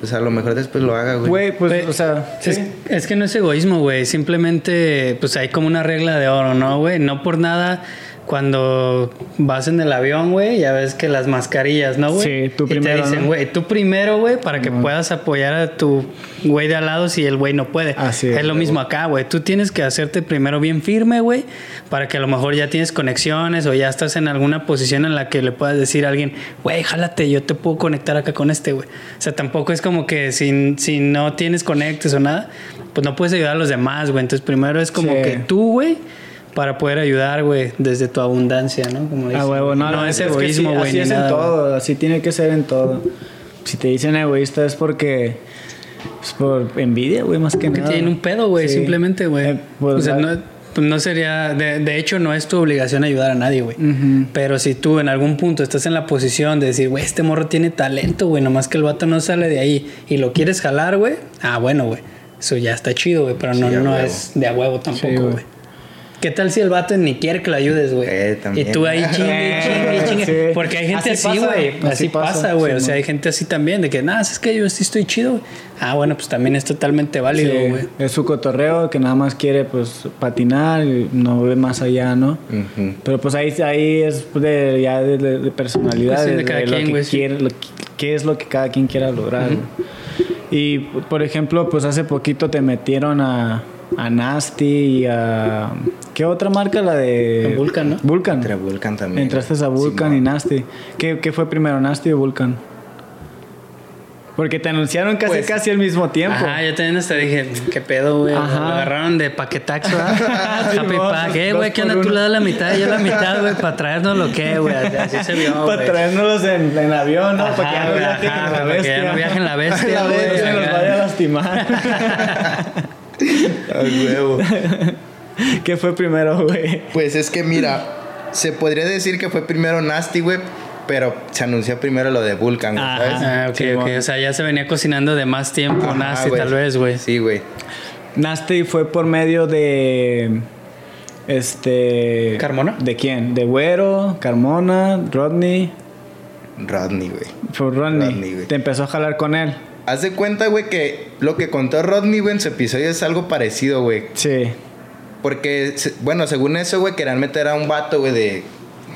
pues a lo mejor después lo haga, güey. Güey, pues, Güey, o sea, Es, sí. es que no es egoísmo, güey. Simplemente, pues hay como una regla de oro, ¿no, güey? No por nada, cuando vas en el avión, güey, ya ves que las mascarillas, ¿no, güey? Sí, tú Y primero, te dicen, ¿no? güey, tú primero, güey, para que puedas apoyar a tu güey de al lado si el güey no puede. Así es es, lo mismo acá, güey. Tú tienes que hacerte primero bien firme, güey, para que a lo mejor ya tienes conexiones o ya estás en alguna posición en la que le puedas decir a alguien, güey, jálate, yo te puedo conectar acá con este, güey. O sea, tampoco es como que si, si no tienes conectes o nada, pues no puedes ayudar a los demás, güey. Entonces primero es como Sí. que tú, güey, para poder ayudar, güey, desde tu abundancia, ¿no? Como A dicen, huevo, no, no la es egoísmo, sí, güey. Así es nada, en todo, así tiene que ser en todo. Si te dicen egoísta es porque es por envidia, güey, más que Que nada. tienen un pedo, güey, Sí. simplemente, güey. Eh, pues, o sea, no, pues, no sería. De, de hecho, no es tu obligación ayudar a nadie, güey. Ujú. Pero si tú en algún punto estás en la posición de decir, güey, este morro tiene talento, güey, nomás que el vato no sale de ahí y lo quieres jalar, güey. Ah, bueno, güey. Eso ya está chido, güey, pero no, Sí, no huevo. es de a huevo tampoco, güey. ¿Qué tal si el vato ni quiere que lo ayudes, güey? Eh, y tú ahí chingue, chingue, chingue. Sí. Porque hay gente Así güey. así Así, pasa, güey. o sea, hay gente así también, de que, nada, es que yo sí estoy chido, güey. Ah, bueno, pues también es totalmente válido, Sí, güey. es su cotorreo que nada más quiere pues patinar y no ve más allá, ¿no? Pero pues ahí, ahí es de, ya de, de- de personalidad, de, de cada lo quien, que güey, sí. quiere, lo que- qué es lo que cada quien quiera lograr. güey. Y por ejemplo, pues hace poquito te metieron a, a Nasty y a... ¿Qué otra marca? La de... Vulcan, ¿no? Vulcan. Entre Vulcan también. Entraste a Vulcan y Nasty. ¿Qué, qué fue primero, Nasty o Vulcan? Porque te anunciaron casi Pues- casi al mismo tiempo. Ajá, yo también hasta dije, ¿qué pedo, güey? Lo agarraron de paquetaxo, ¿verdad? Happy Pack. Eh, güey, ¿qué onda? Tú le das la mitad y yo la mitad, güey, para traernos lo que, güey. Así se vio, Para güey. traérnoslos en, en avión, ¿no? Para que ya no viajen en la para que ya bestia. no viajen la bestia, güey, bestia nos vaya a lastimar. A huevo. ¿Qué fue primero, güey? Pues es que mira, se podría decir que fue primero Nasty, güey, pero se anunció primero lo de Vulcan, güey, Ajá. ¿sabes? Ah, ok, Sí, ok. bueno. O sea, ya se venía cocinando de más tiempo, Ajá, güey. tal vez, güey. Sí, güey. Nasty fue por medio de. Este. ¿Carmona? ¿De quién? ¿De Güero, Carmona, Rodney? Rodney, güey. Fue Rodney. Rodney, güey. Te empezó a jalar con él. Haz de cuenta, güey, que lo que contó Rodney, güey, en su episodio es algo parecido, güey. Sí. Porque, bueno, según eso, güey, querían meter a un vato, güey, de...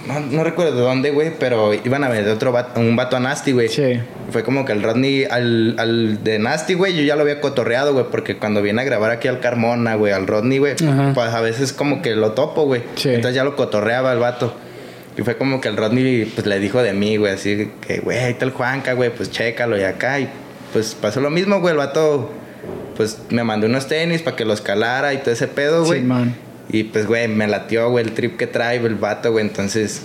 No, no recuerdo de dónde, güey, pero iban a meter otro vato, un vato a Nasty, güey. Sí. Fue como que el Rodney, al, al de Nasty, güey, yo ya lo había cotorreado, güey, porque cuando viene a grabar aquí al Carmona, güey, al Rodney, güey, pues a veces como que lo topo, güey. Sí. Entonces ya lo cotorreaba el vato. Y fue como que el Rodney, pues le dijo de mí, güey, así que, güey, ahí está el Juanca, güey, pues chécalo y acá. Y pues pasó lo mismo, güey, el vato, pues me mandó unos tenis para que los calara y todo ese pedo, güey. Sí, man. Y pues, güey, me latió, güey, el trip que trae el vato, güey. Entonces,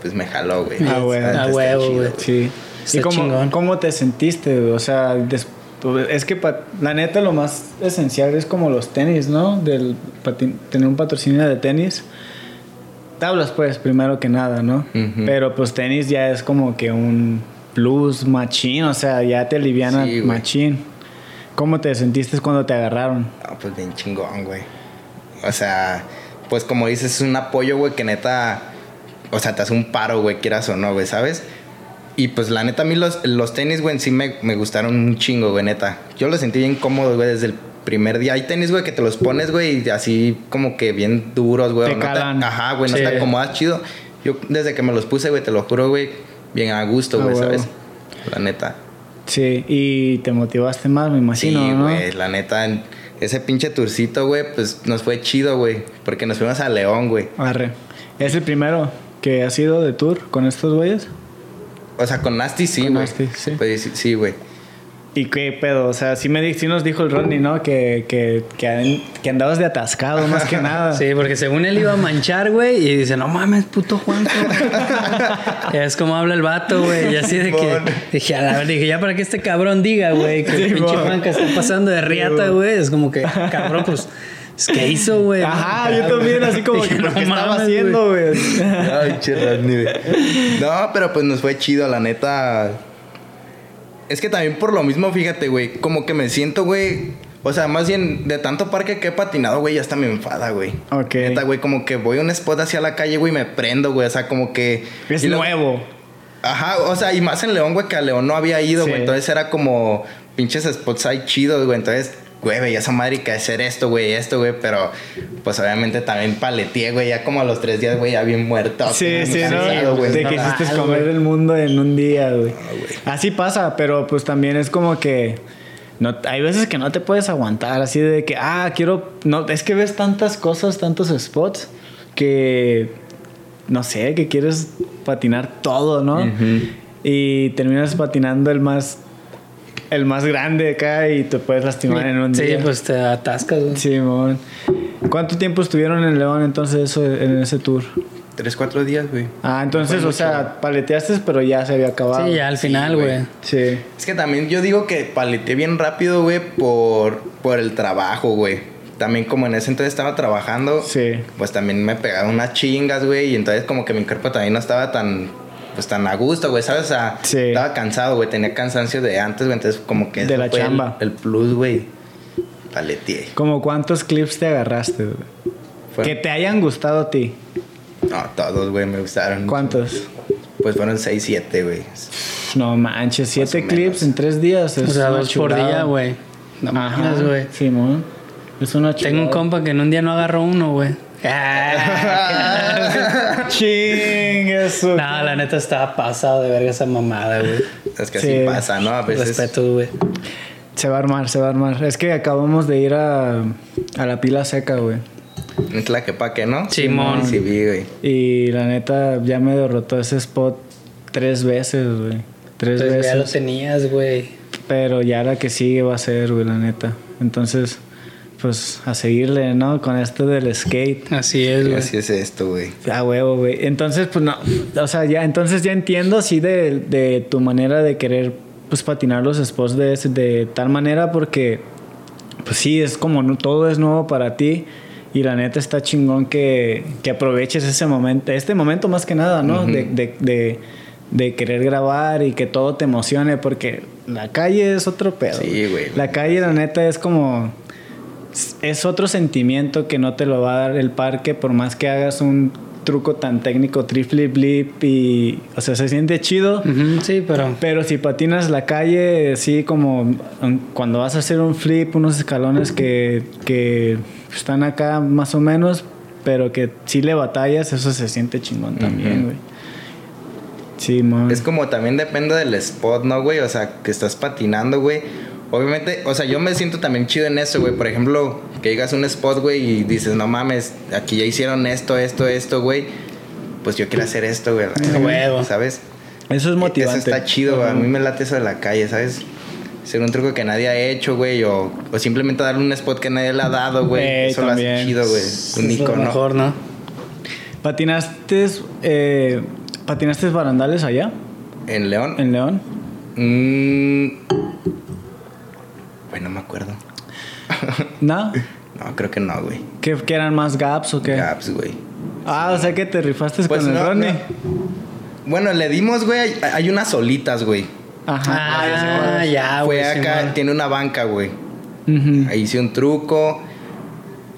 pues me jaló, güey. Ah, güey. Ah, huevo, güey. Sí. Está ¿Y cómo, chingón. cómo te sentiste? güey? O sea, des- es que pa- la neta lo más esencial es como los tenis, ¿no? Del patin- tener un patrocinio de tenis. Tablas, pues, primero que nada, ¿no? Pero pues tenis ya es como que un plus machín, o sea, ya te aliviana Sí, machín. ¿Cómo te sentiste cuando te agarraron? Ah, pues bien chingón, güey. O sea, pues como dices, es un apoyo, güey, que neta, o sea, te hace un paro, güey, quieras o no, güey, ¿sabes? Y pues la neta, a mí los, los tenis, güey, en sí me, me gustaron un chingo, güey, neta. Yo los sentí bien cómodos, güey, desde el primer día. Hay tenis, güey, que te los pones, güey, y así como que bien duros, güey. Te no calan. ajá, güey, no Sí. te acomodas chido. Yo desde que me los puse, güey, te lo juro, güey, bien a gusto, Ah, güey. ¿sabes? La neta. Sí, y te motivaste más, me imagino, Sí, ¿no? güey, la neta, ese pinche tourcito, güey, pues nos fue chido, güey, porque nos fuimos a León, güey. Arre. ¿Es el primero que has ido de tour con estos güeyes? O sea, con Nasty sí, güey. Nasty, sí. Pues, sí, sí, güey. ¿Y qué pedo? O sea, sí, me, di- sí nos dijo el Ronnie, ¿no? Que, que, que, an- que andabas de atascado más que nada. Sí, porque según él iba a manchar, güey, y dice, no mames, puto Juanco. es como habla el vato, güey. Y así de que dije, a la ver, dije, ya para que este cabrón diga, güey, que el Sí, pinche mon. Juanca está pasando de riata, güey. Es como que, cabrón, pues, es que hizo, güey. Ajá, yo también, así como que, Dije, ¿por qué no estaba haciendo, güey? Ay, che, Rodney, güey. No, pero pues nos fue chido, la neta. Es que también por lo mismo, fíjate, güey, como que me siento, güey. O sea, más bien de tanto parque que he patinado, güey, ya hasta me enfada, güey. Ok. Neta, güey, como que voy a un spot hacia la calle, güey, y me prendo, güey. O sea, como que. Es lo- nuevo. Ajá, o sea, y más en León, güey, que a León no había ido, Sí. güey. Entonces era como pinches spots ahí chidos, güey. Entonces, güey, veía esa madre que hacer esto, güey, esto, güey. Pero, pues obviamente también paleteé, güey. Ya como a los tres días, güey, ya bien muerto. Sí, sí, cansado, ¿no? que normal, hiciste comer el mundo en un día, güey. Ah. Así pasa, pero pues también es como que... No, hay veces que no te puedes aguantar, así de que, ah, quiero... No, es que ves tantas cosas, tantos spots, que... No sé, que quieres patinar todo, ¿no? Y terminas patinando el más... El más grande acá y te puedes lastimar en un Sí, día. pues te atascas, güey. Simón. ¿Cuánto tiempo estuvieron en León entonces eso, en ese tour? Tres, cuatro días, güey. Ah, entonces, o sea, paleteaste, pero ya se había acabado. Sí, ya al Sí, final, güey. güey. Sí. Es que también yo digo que paleteé bien rápido, güey, por, por el trabajo, güey. También como en ese entonces estaba trabajando, Sí. pues también me pegaban unas chingas, güey. Y entonces como que mi cuerpo también no estaba tan, pues tan a gusto, güey, ¿sabes? O sea, Sí. estaba cansado, güey. Tenía cansancio de antes, güey. Entonces como que... De la fue chamba. El, plus, güey. Paleteé. ¿Como cuántos clips te agarraste? güey? Fue- Que te hayan gustado a ti. No, todos, güey, me gustaron. ¿Cuántos? Pues fueron seis, siete, güey. No manches, siete o clips menos. en tres días. O Es sea, una dos por chulada. día, güey. No Ajá, güey. Simón. Es una chulada. Tengo un compa que en un día no agarró uno, güey. Ah, Ching, eso. no, la neta estaba pasado de verga esa mamada, güey. Es que Sí. así pasa, ¿no? A veces... Respeto, güey. Se va a armar, se va a armar. Es que acabamos de ir a, a la pila seca, güey. Es la que pa' que, ¿no? Simón. Sí, vi, güey. Y la neta ya me derrotó ese spot tres veces, güey. Tres Entonces ya lo veces. tenías, güey. Pero ya la que sigue va a ser, güey, la neta. Entonces, pues a seguirle, ¿no? Con esto del skate. Así es, güey. así es esto, güey. Ah, huevo, güey. Entonces, pues no. O sea, ya, entonces ya entiendo así de, de tu manera de querer, pues patinar los spots de, de tal manera porque, pues sí, es como no- todo es nuevo para ti. Y la neta está chingón que, que aproveches ese momento, este momento más que nada, ¿no? de, de, de, de querer grabar y que todo te emocione porque la calle es otro pedo. Sí, güey. La calle, la neta, es como es otro sentimiento que no te lo va a dar el parque por más que hagas un truco tan técnico, triple blip y o sea, se siente chido. Sí, pero. Pero si patinas la calle, así como um, cuando vas a hacer un flip, unos escalones que, que están acá más o menos, pero que si le batallas, eso se siente chingón también, güey. Sí, man. Es como también depende del spot, ¿no, güey? O sea, que estás patinando, güey. Obviamente, o sea, yo me siento también chido en eso, güey. Por ejemplo, que llegas a un spot, güey, y dices, no mames, aquí ya hicieron esto, esto, esto, güey. Pues yo quiero hacer esto, güey. Huevo. ¿Sabes? Eso es motivante. Eso está chido, güey. A mí me late eso de la calle, ¿sabes? Ser un truco que nadie ha hecho, güey. O, o simplemente darle un spot que nadie le ha dado, güey. Ey, Eso lo hace también. chido, güey. Único, ¿no? mejor, ¿no? ¿Patinaste, eh, ¿Patinaste barandales allá, En León. en León? Mm... Güey, no me acuerdo. ¿No? No, creo que no, güey. ¿Que, que eran más gaps o qué? Gaps, güey. Ah, o sea que te rifaste Pues con el no, Ronnie. no. Bueno, le dimos, güey. Hay, unas solitas, güey. Ajá. Ah, ya, güey. Fue acá, tiene una banca, güey. Ahí hice un truco.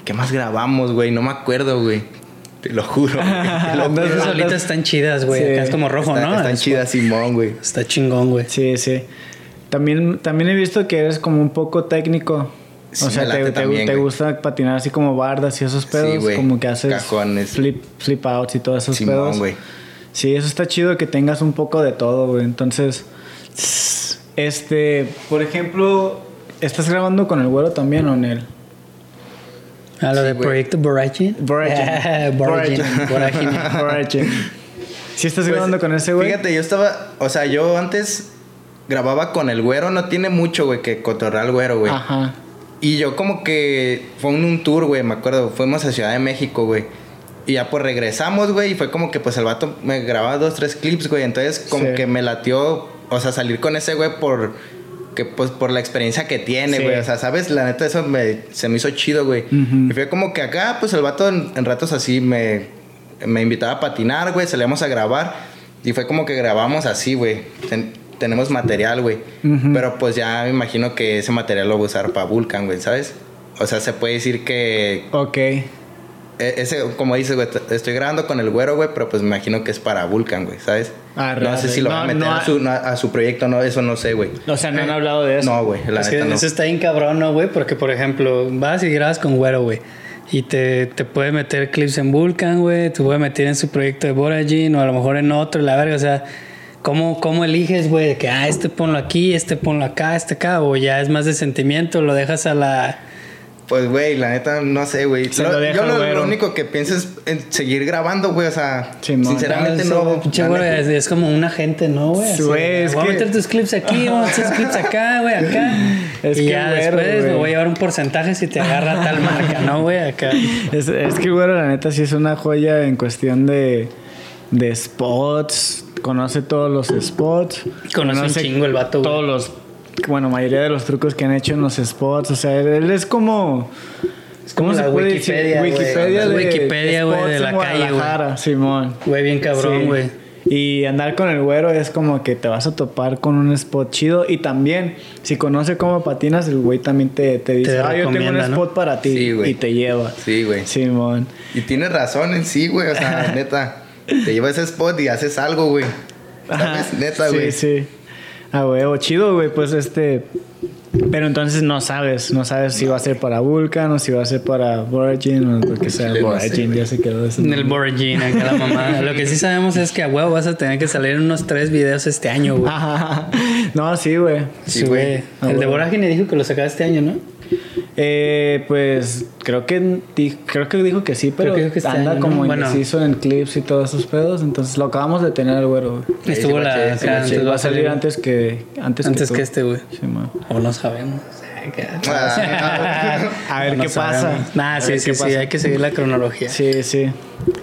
¿Qué más grabamos, güey? No me acuerdo, güey. Te lo juro. güey, Las solitas están chidas, güey. Sí. Es como rojo, Está- ¿no? Están Es- chidas, Simón, güey. Está chingón, güey. Sí, sí. También, también he visto que eres como un poco técnico. Sí, o sea, te, te- también, te güey. gusta patinar así como bardas y esos pedos. güey. como que haces Cajones. flip, flip outs y todos esos Simón, pedos. güey. Sí, eso está chido que tengas un poco de todo, güey. Entonces, este, por ejemplo, ¿estás grabando con el güero también o en él? A lo Sí, de güey. Proyecto. Borachin. Borachin. Borachin. Borachin. ¿Sí estás Pues, grabando con ese güey? Fíjate, yo estaba, o sea, yo antes grababa con el güero, no tiene mucho, güey, que cotorrear al güero, güey. Ajá. Y yo como que fue en un tour, güey, me acuerdo, fuimos a Ciudad de México, güey. Y ya pues regresamos, güey, y fue como que pues el vato me grababa dos, tres clips, güey. Entonces como Sí. que me latió, o sea, salir con ese güey por, que pues por la experiencia que tiene, Sí. güey. O sea, ¿sabes? La neta eso me, se me hizo chido, güey. Y fue como que acá, pues el vato en, en ratos así me, me invitaba a patinar, güey, salíamos a grabar. Y fue como que grabamos así, güey. Ten- tenemos material, güey. Ujú. Pero pues ya me imagino que ese material lo voy a usar para Vulcan, güey, ¿sabes? O sea, se puede decir que Ok. e- ese, como dices, güey, estoy grabando con el güero, güey, pero pues me imagino que es para Vulcan, güey, ¿sabes? Arre, no sé si lo No, van a meter no a, su, no, a su proyecto, no, eso no sé, güey. O sea, no han hablado de eso. No, güey, la Es que neta no. eso está bien cabrón, ¿no, güey? Porque, por ejemplo, vas y grabas con Güero, güey. Y te, te puede meter clips en Vulcan, güey. Te puede meter en su proyecto de Boragin o a lo mejor en otro, la verga. O sea, ¿cómo, cómo eliges, güey? De que, ah, este ponlo aquí, este ponlo acá, este acá. O ya es más de sentimiento, lo dejas a la... Pues, güey, la neta, no sé, güey. Yo lo, único que pienso es en seguir grabando, güey, o sea, Simón. sinceramente no. Pinche es, es como un agente, ¿no, güey? Güey, es voy que- a meter tus clips aquí, voy a meter tus clips acá, güey, acá. Es y que ya güero, después me güey. voy a llevar un porcentaje si te agarra tal marca, ¿no, güey? Acá. Es, es que, güero, la neta sí es una joya en cuestión de, de spots. Conoce todos los spots. Conoce un chingo el vato, güey. Todos los... Bueno, mayoría de los trucos que han hecho en los spots. O sea, él, él es como... como ¿Cómo se la puede Wikipedia, decir? güey. Wikipedia Es de, Wikipedia, güey, de la calle, güey. Guadalajara, Simón. Güey, bien cabrón, Sí. güey. Y andar con el güero es como que te vas a topar con un spot chido. Y también, si conoce cómo patinas, el güey también te, te dice, Te ah, yo tengo un spot para ti. Sí, güey. y te lleva. Sí, güey. Simón. Y tienes razón en sí, güey, o sea, neta. Te llevas ese spot y haces algo, güey. ¿Sabes? Neta, güey. Sí, sí. Ah, huevo, chido, güey. Pues este. Pero entonces no sabes, no sabes si va a ser para Vulcan o si va a ser para Boragin o lo que sea. Güey. ya se quedó ese En el. Boragin, acá la mamá. Lo que sí sabemos es que a huevo vas a tener que salir unos tres videos este año, güey. no, sí, güey. Sí, Sí, güey. Ah, El de huevo. Boragine dijo que lo sacaba este año, ¿no? Eh, pues creo que di- creo que dijo que sí, pero Creo que dijo que anda año, ¿no? como Bueno. indeciso en clips y todos esos pedos. Entonces lo acabamos de tener al güero. Estuvo sí, la. sí, Sí, va a salir antes que antes, que este, güey. O no sabemos. Ah, A ver No qué sabemos. pasa. Nah, A sí, sí, sí. pasa. Hay que seguir la cronología. Sí, Sí,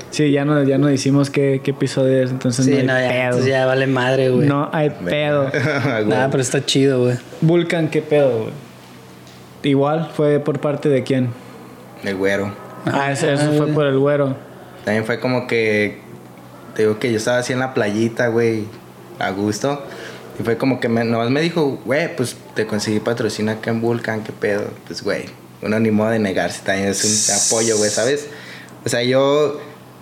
sí. Ya no, ya no decimos qué, qué episodio es, entonces no hay no, ya, pedo. entonces ya vale madre, güey. No hay pedo. güey. Nada, pero está chido, güey. Vulcan, qué pedo, güey. Igual fue por parte de quién. El güero. Ah, eso, eso fue por el güero. También fue como que. Te digo que yo estaba así en la playita, güey. A gusto. Y fue como que me, nomás me dijo, güey, pues te conseguí patrocina acá en Vulcan, qué pedo. Pues, güey, uno ni modo de negarse también es un apoyo, güey, ¿sabes? O sea, yo.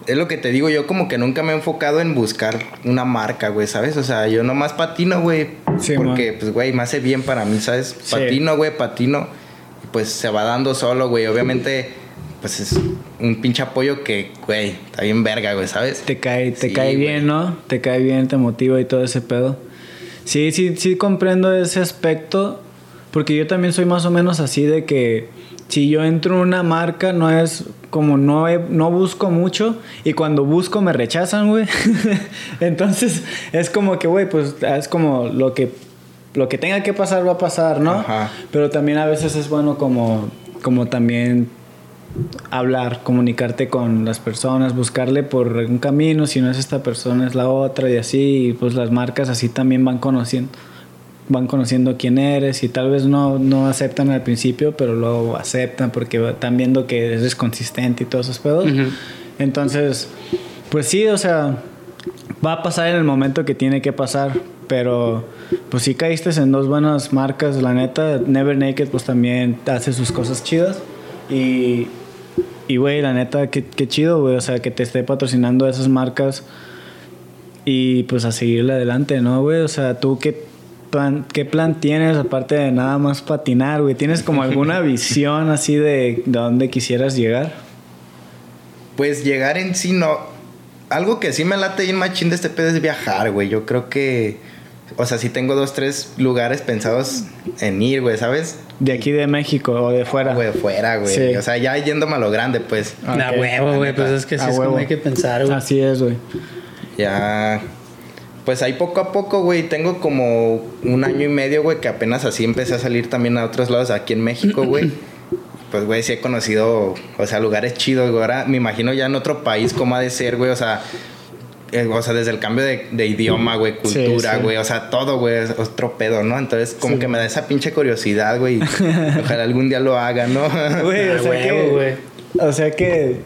Es lo que te digo, yo como que nunca me he enfocado en buscar una marca, güey, ¿sabes? O sea, yo nomás patino, güey. Sí, porque, pues, güey, me hace bien para mí, ¿sabes? Sí. Patino, güey, patino. Pues se va dando solo, güey. Obviamente, pues es un pinche apoyo que, güey, está bien verga, güey, ¿sabes? Te cae, te Sí, cae güey. bien, ¿no? Te cae bien, te motiva y todo ese pedo. Sí, sí, sí comprendo ese aspecto. Porque yo también soy más o menos así de que si yo entro en una marca no es como no, he- no busco mucho y cuando busco me rechazan, güey. Entonces es como que, güey, pues es como lo que, lo que tenga que pasar va a pasar, ¿no? Ajá. Pero también a veces es bueno como, como también hablar, comunicarte con las personas, buscarle por un camino, si no es esta persona es la otra y así, y pues las marcas así también van conociendo van conociendo quién eres y tal vez no, no aceptan al principio, pero luego aceptan porque están viendo que eres consistente y todos esos pedos. Entonces, pues sí, o sea, va a pasar en el momento que tiene que pasar, pero pues sí caíste en dos buenas marcas, la neta. Never Naked pues también hace sus cosas chidas y y, güey, la neta, qué, qué chido, güey. O sea, que te esté patrocinando esas marcas y pues a seguirle adelante, ¿no, güey? O sea, tú qué plan, qué plan tienes aparte de nada más patinar, güey. ¿Tienes como alguna visión así de, de dónde quisieras llegar? Pues llegar en sí no. Algo que sí me late bien machín de este pedo es viajar, güey. Yo creo que. O sea, sí tengo dos, tres lugares pensados en ir, güey, ¿sabes? De aquí de México o de fuera. Güey, fuera, güey. Sí. O sea, ya yéndome a lo grande, pues. A Ok. huevo, güey. Pues es que A sí es como huevo. hay que pensar, güey. Así es, güey. Ya. Pues ahí poco a poco, güey. Tengo como un año y medio, güey, que apenas así empecé a salir también a otros lados aquí en México, güey. Pues, güey, sí he conocido, o sea, lugares chidos, güey. Ahora me imagino ya en otro país cómo ha de ser, güey. O sea, eh, o sea, desde el cambio de, de idioma, güey, cultura, sí. güey. O sea, todo, güey, es otro pedo, ¿no? Entonces, como Sí. que me da esa pinche curiosidad, güey. Ojalá algún día lo haga, ¿no? Güey, o sea que... güey. O sea que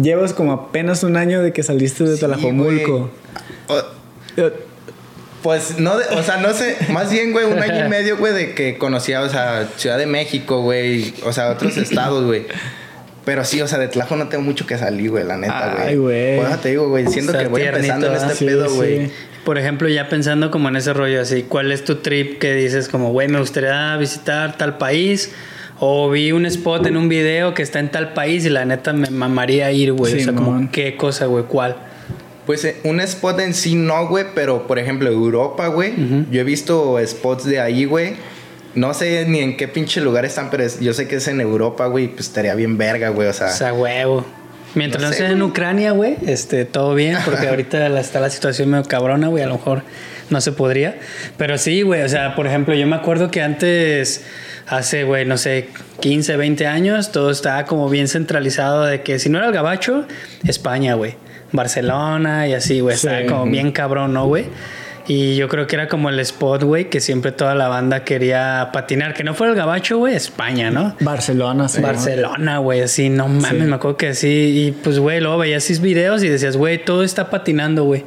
llevas como apenas un año de que saliste de Sí, Tlajomulco. güey. O- Pues no, de- o sea, no sé, más bien, güey, un año y medio, güey, de que conocía, o sea, Ciudad de México, güey, o sea, otros estados, güey. Pero sí, o sea, de Tlajo no tengo mucho que salir, güey, la neta, güey. Ay, güey. Eso te digo, güey, siento Está que voy tiernito, empezando en este Sí, pedo, sí. güey. Por ejemplo, ya pensando como en ese rollo así, ¿cuál es tu trip que dices como, güey, me gustaría visitar tal país? O vi un spot en un video que está en tal país y la neta me mamaría ir, güey. o sea, como. ¿qué cosa, güey? ¿Cuál? Pues eh, un spot en sí no, güey, pero por ejemplo, Europa, güey. Yo he visto spots de ahí, güey. No sé ni en qué pinche lugar están, pero es- yo sé que es en Europa, güey. Pues estaría bien verga, güey. O sea, O sea, huevo. Mientras No no, sé, sea en. Ucrania, güey, este, todo bien, porque ahorita la- está la situación medio cabrona, güey, a lo mejor no se podría. Pero sí, güey, o sea, por ejemplo, yo me acuerdo que antes, hace, güey, no sé, 15, 20 años, todo estaba como bien centralizado de que si no era el gabacho, España, güey. Barcelona y así, güey, Sí. estaba como bien cabrón, ¿no, güey? Y yo creo que era como el spot, güey, que siempre toda la banda quería patinar. Que no fuera el gabacho, güey, España, ¿no? Barcelona, sí. Barcelona, güey, así, no mames, Sí. me acuerdo que así, y pues, güey, luego veías esos videos y decías, güey, todo está patinando, güey.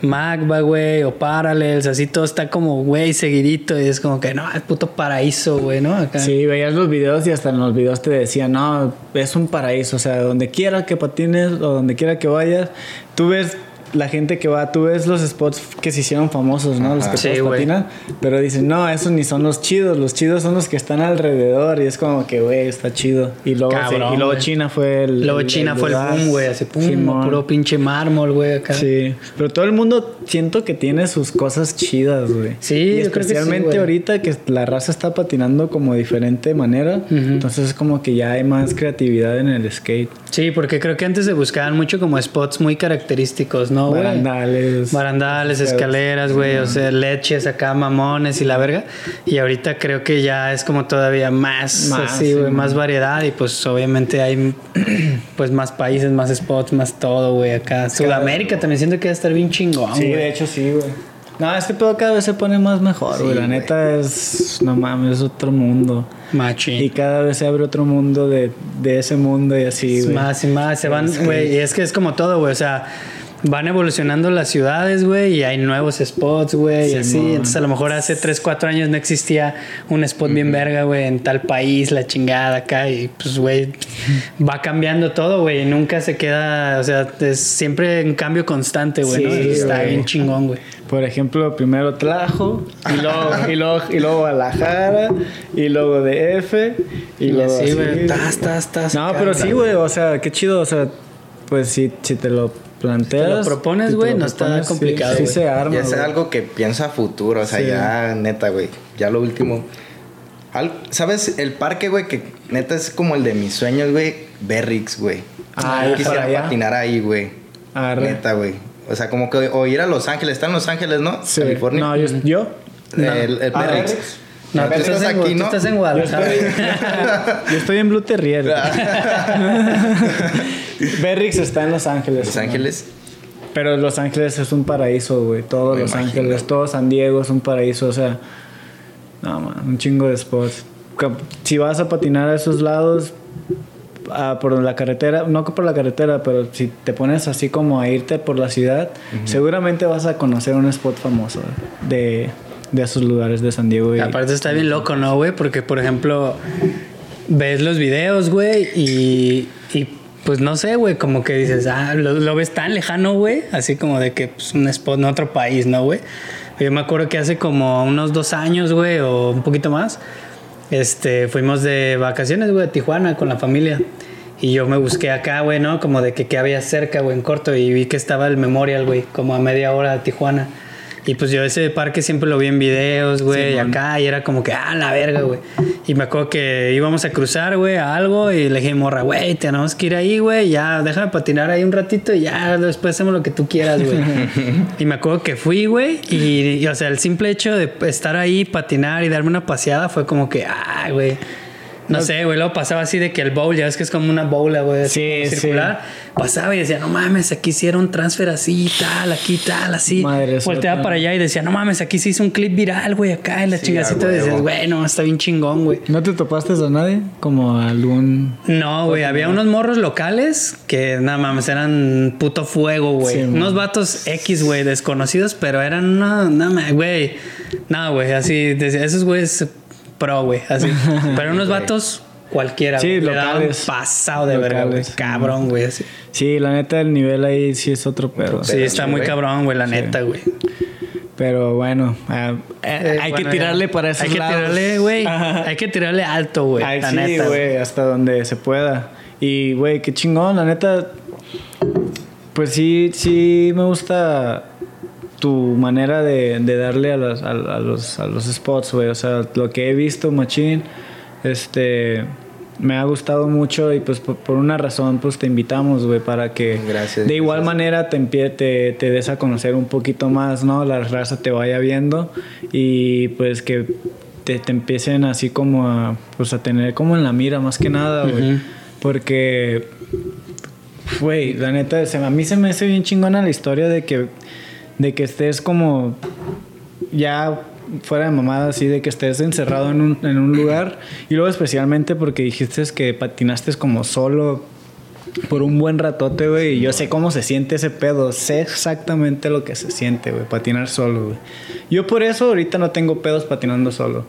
Magba, güey, o Parallels, así todo está como, güey, seguidito, y es como que, no, es puto paraíso, güey, ¿no? Acá. Sí, veías los videos y hasta en los videos te decían, no, es un paraíso, o sea, donde quiera que patines o donde quiera que vayas, tú ves la gente que va, tú ves los spots que se hicieron famosos, ¿no? Los que Sí, todos patinan, pero dicen, no, esos ni son los chidos, los chidos son los que están alrededor y es como que, güey, está chido. Y luego, Cabrón, sí, y luego. China fue el... Luego China fue el lugar. boom, güey, así, pum, Simón. puro pinche mármol, güey, acá. Sí, pero todo el mundo siento que tiene sus cosas chidas, güey. Sí, y yo creo que sí, especialmente güey. ahorita que la raza está patinando como de diferente manera, entonces es como que ya hay más creatividad en el skate. Sí, porque creo que antes se buscaban mucho como spots muy característicos, ¿no, güey? Barandales. Barandales, escaleras, güey, o sea, leches acá, mamones y la verga. Y ahorita creo que ya es como todavía más, Más, así, sí, güey, man. más variedad y pues obviamente hay pues más países, más spots, más todo, güey, acá. Sudamérica también siento que va a estar bien chingón, Sí, güey. de hecho sí, güey. No, este pedo cada vez se pone más mejor, güey. Sí, la neta es, no mames, es otro mundo. Machín. Y cada vez se abre otro mundo de, de ese mundo y así, güey. Más y más, se van, güey, y es que es como todo, güey, o sea, van evolucionando las ciudades, güey, y hay nuevos spots, güey, y así. Entonces, a lo mejor hace 3, 4 años no existía un spot bien verga, güey, en tal país, la chingada acá, y pues, güey, va cambiando todo, güey, y nunca se queda, o sea, es siempre un cambio constante, güey, ¿no? Sí, Eso Está bien chingón, güey. Por ejemplo, primero Tlajo, y luego, y luego, y luego Guadalajara, y luego DF, y Y luego así. güey, tas, tas, tas. No, pero sí, güey, o sea, qué chido, o sea, pues si, si te lo planteas. Te lo propones, güey, no está sí, complicado, Sí, se arma. Ya es algo que piensa a futuro, o sea, Sí. ya neta, güey. Ya lo último. Al- ¿Sabes? El parque, güey, que neta es como el de mis sueños, güey. Berrix, güey. Ah, Yo para quisiera allá. patinar ahí, güey. Neta, güey. O sea, como que o ir a Los Ángeles. Está en Los Ángeles, ¿no? Sí. California. No, yo. ¿yo? El, el Ah, Berrix. Berrix. No, No, tú estás, en, aquí, tú ¿no? estás en Yo Guadalajara. estoy, yo estoy en Blue Terrier. Berrix está en Los Ángeles. Los ¿no? Ángeles. Pero Los Ángeles es un paraíso, güey. Todo Me Los imagino. Ángeles, todo San Diego es un paraíso. O sea, no, man, un chingo de spots. Si vas a patinar a esos lados, ah, por la carretera, no que por la carretera, pero si te pones así como a irte por la ciudad, seguramente vas a conocer un spot famoso de, de esos lugares de San Diego. Y, Aparte está bien loco, ¿no, güey? Porque, por ejemplo, ves los videos, güey, y, y pues no sé, güey, como que dices, ah, lo, ves tan lejano, güey, así como de que pues, un spot en otro país, ¿no, güey? Yo me acuerdo que hace como unos dos años, güey, o un poquito más, este, fuimos de vacaciones, güey, a Tijuana con la familia. Y yo me busqué acá, güey, ¿no? Como de que, que había cerca, güey, en corto. Y vi que estaba el Memorial, güey, como a media hora de Tijuana. Y pues yo ese parque siempre lo vi en videos, güey, y acá, y era como que, ah, la verga, güey. Y me acuerdo que íbamos a cruzar, güey, a algo, y le dije, morra, güey, tenemos que ir ahí, güey, ya, déjame patinar ahí un ratito y ya después hacemos lo que tú quieras, güey. y me acuerdo que fui, güey, y, y, o sea, el simple hecho de estar ahí, patinar y darme una paseada fue como que, ah, güey. No, sé, güey, luego pasaba así de que el bowl, ya ves que es como una bowl, güey, sí, circular. Pasaba y decía, no mames, aquí hicieron transfer así, tal, aquí, tal, así. Madre Volteaba para allá y decía, no mames, aquí se hizo un clip viral, güey, acá en la Sí, chingacita. Y decías, huevo. güey, no, está bien chingón, güey. ¿No te topaste a nadie? Como algún... No, güey, había unos morros locales que nada mames, eran puto fuego, güey. Unos vatos X, güey, desconocidos, pero eran nada más, güey. Nada, güey, así, decía, esos güeyes pro, güey, así. Pero unos vatos cualquiera, Sí, locales. pasado de verga, güey. Cabrón, güey, así. Sí, la neta, el nivel ahí sí es otro pedo. Sí, está muy cabrón, güey, la neta, güey. Pero bueno, ah, eh, Eh, hay bueno, que tirarle para esos Hay que lados. tirarle, güey. Hay que tirarle alto, güey. La sí, neta. güey, hasta donde se pueda. Y, güey, qué chingón, la neta. Pues sí, sí me gusta tu manera de, de darle a los, a, a los, a los spots, güey. O sea, lo que he visto, Machín, este. Me ha gustado mucho y pues por, por una razón pues te invitamos, güey, para que Gracias, de igual gracias. manera te, empie- te, te des a conocer un poquito más, ¿no? La raza te vaya viendo y pues que te, te empiecen así como a, pues a tener como en la mira más que nada, güey. Ujú. Porque, güey, la neta, se- a mí se me hace bien chingona la historia de que, de que estés como ya fuera de mamada así de que estés encerrado en un, en un lugar y luego especialmente porque dijiste que patinaste como solo por un buen ratote, güey, y yo sé cómo se siente ese pedo, sé exactamente lo que se siente, güey, patinar solo, güey. Yo por eso ahorita no tengo pedos patinando solo.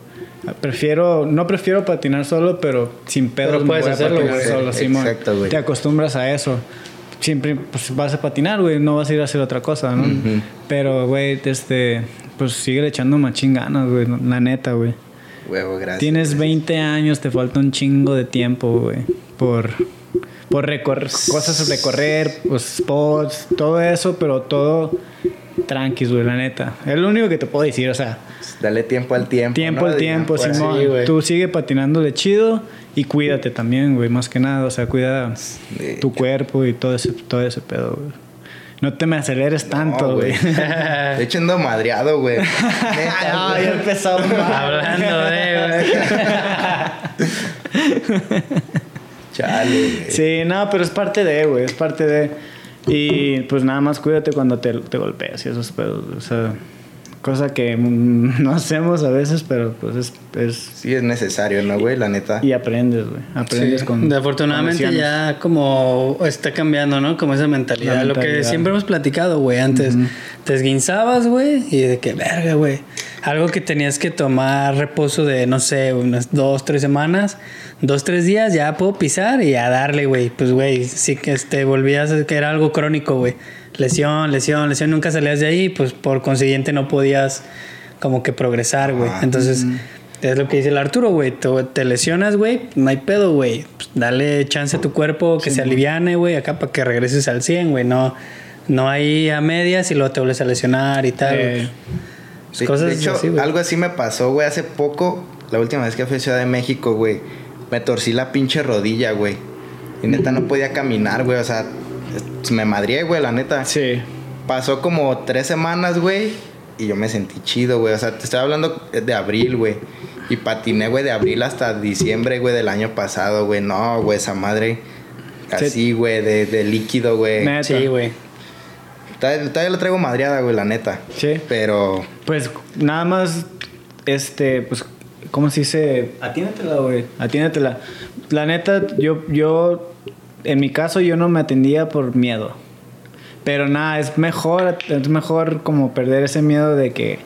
Prefiero, no prefiero patinar solo, pero sin pedos Pero me puedes voy a hacerlo, patinar solo, Simón. Exacto, güey. Te acostumbras a eso. Siempre pues, vas a patinar, güey, no vas a ir a hacer otra cosa, ¿no? Pero, güey, este, pues sigue echando machín ganas, güey, la neta, güey. Huevo, gracias. Tienes 20 años, te falta un chingo de tiempo, güey, por, por recorrer, cosas recorrer, pues, spots, todo eso, pero todo tranquis, güey, la neta. Es lo único que te puedo decir, o sea, Dale tiempo al tiempo. tiempo ¿no? al tiempo, por Simón. Sí. Tú sigue patinándole chido y cuídate también, güey, más que nada, o sea, cuida De tu cuerpo y todo ese, todo ese pedo, güey. No te me aceleres tanto, güey. De hecho, ando madreado, güey. No, ya empezamos. Hablando de, güey. Chale, güey. Sí, no, pero es parte de, güey, es parte de. Y pues nada más cuídate cuando te, golpeas y esos pedos, o sea, cosa que mm, no hacemos a veces, pero pues es. es Sí, es necesario, ¿no, güey? La neta. y aprendes, güey, aprendes Sí. con. Afortunadamente con ya como está cambiando, ¿no? Como esa mentalidad. La Lo que mentalidad. siempre hemos platicado, güey. Antes te esguinzabas, güey, y de que verga, güey. Algo que tenías que tomar reposo de, no sé, unas dos, tres semanas, dos, tres días, ya puedo pisar y a darle, güey. Pues, güey, sí que este, volvías que era algo crónico, güey. Lesión, lesión, lesión, nunca salías de ahí, pues por consiguiente no podías como que progresar, güey. Ah, Entonces, es lo que dice el Arturo, güey. Te, te lesionas, güey, no hay pedo, güey. Pues, dale chance a tu cuerpo que se aliviane, güey, acá para que regreses al 100, güey. No, no hay a medias y luego te vuelves a lesionar y tal. Eh, cosas de hecho, así, algo así me pasó, güey, hace poco. La última vez que fui a Ciudad de México, güey. Me torcí la pinche rodilla, güey. Y neta no podía caminar, güey. O sea, me madrié, güey, la neta. sí. Pasó como tres semanas, güey. Y yo me sentí chido, güey. O sea, te estoy hablando de abril, güey. Y patiné, güey, de abril hasta diciembre, güey, del año pasado, güey. No, güey, esa madre. Así, güey, de, de líquido, güey. Sí, güey. Todavía, todavía la traigo madreada, güey, la neta. Sí. Pero Pues nada más, este, pues, ¿cómo se dice? Atiénatela, güey. Atiénatela. La neta, yo, yo, en mi caso, yo no me atendía por miedo. Pero nada, es mejor, es mejor como perder ese miedo de que...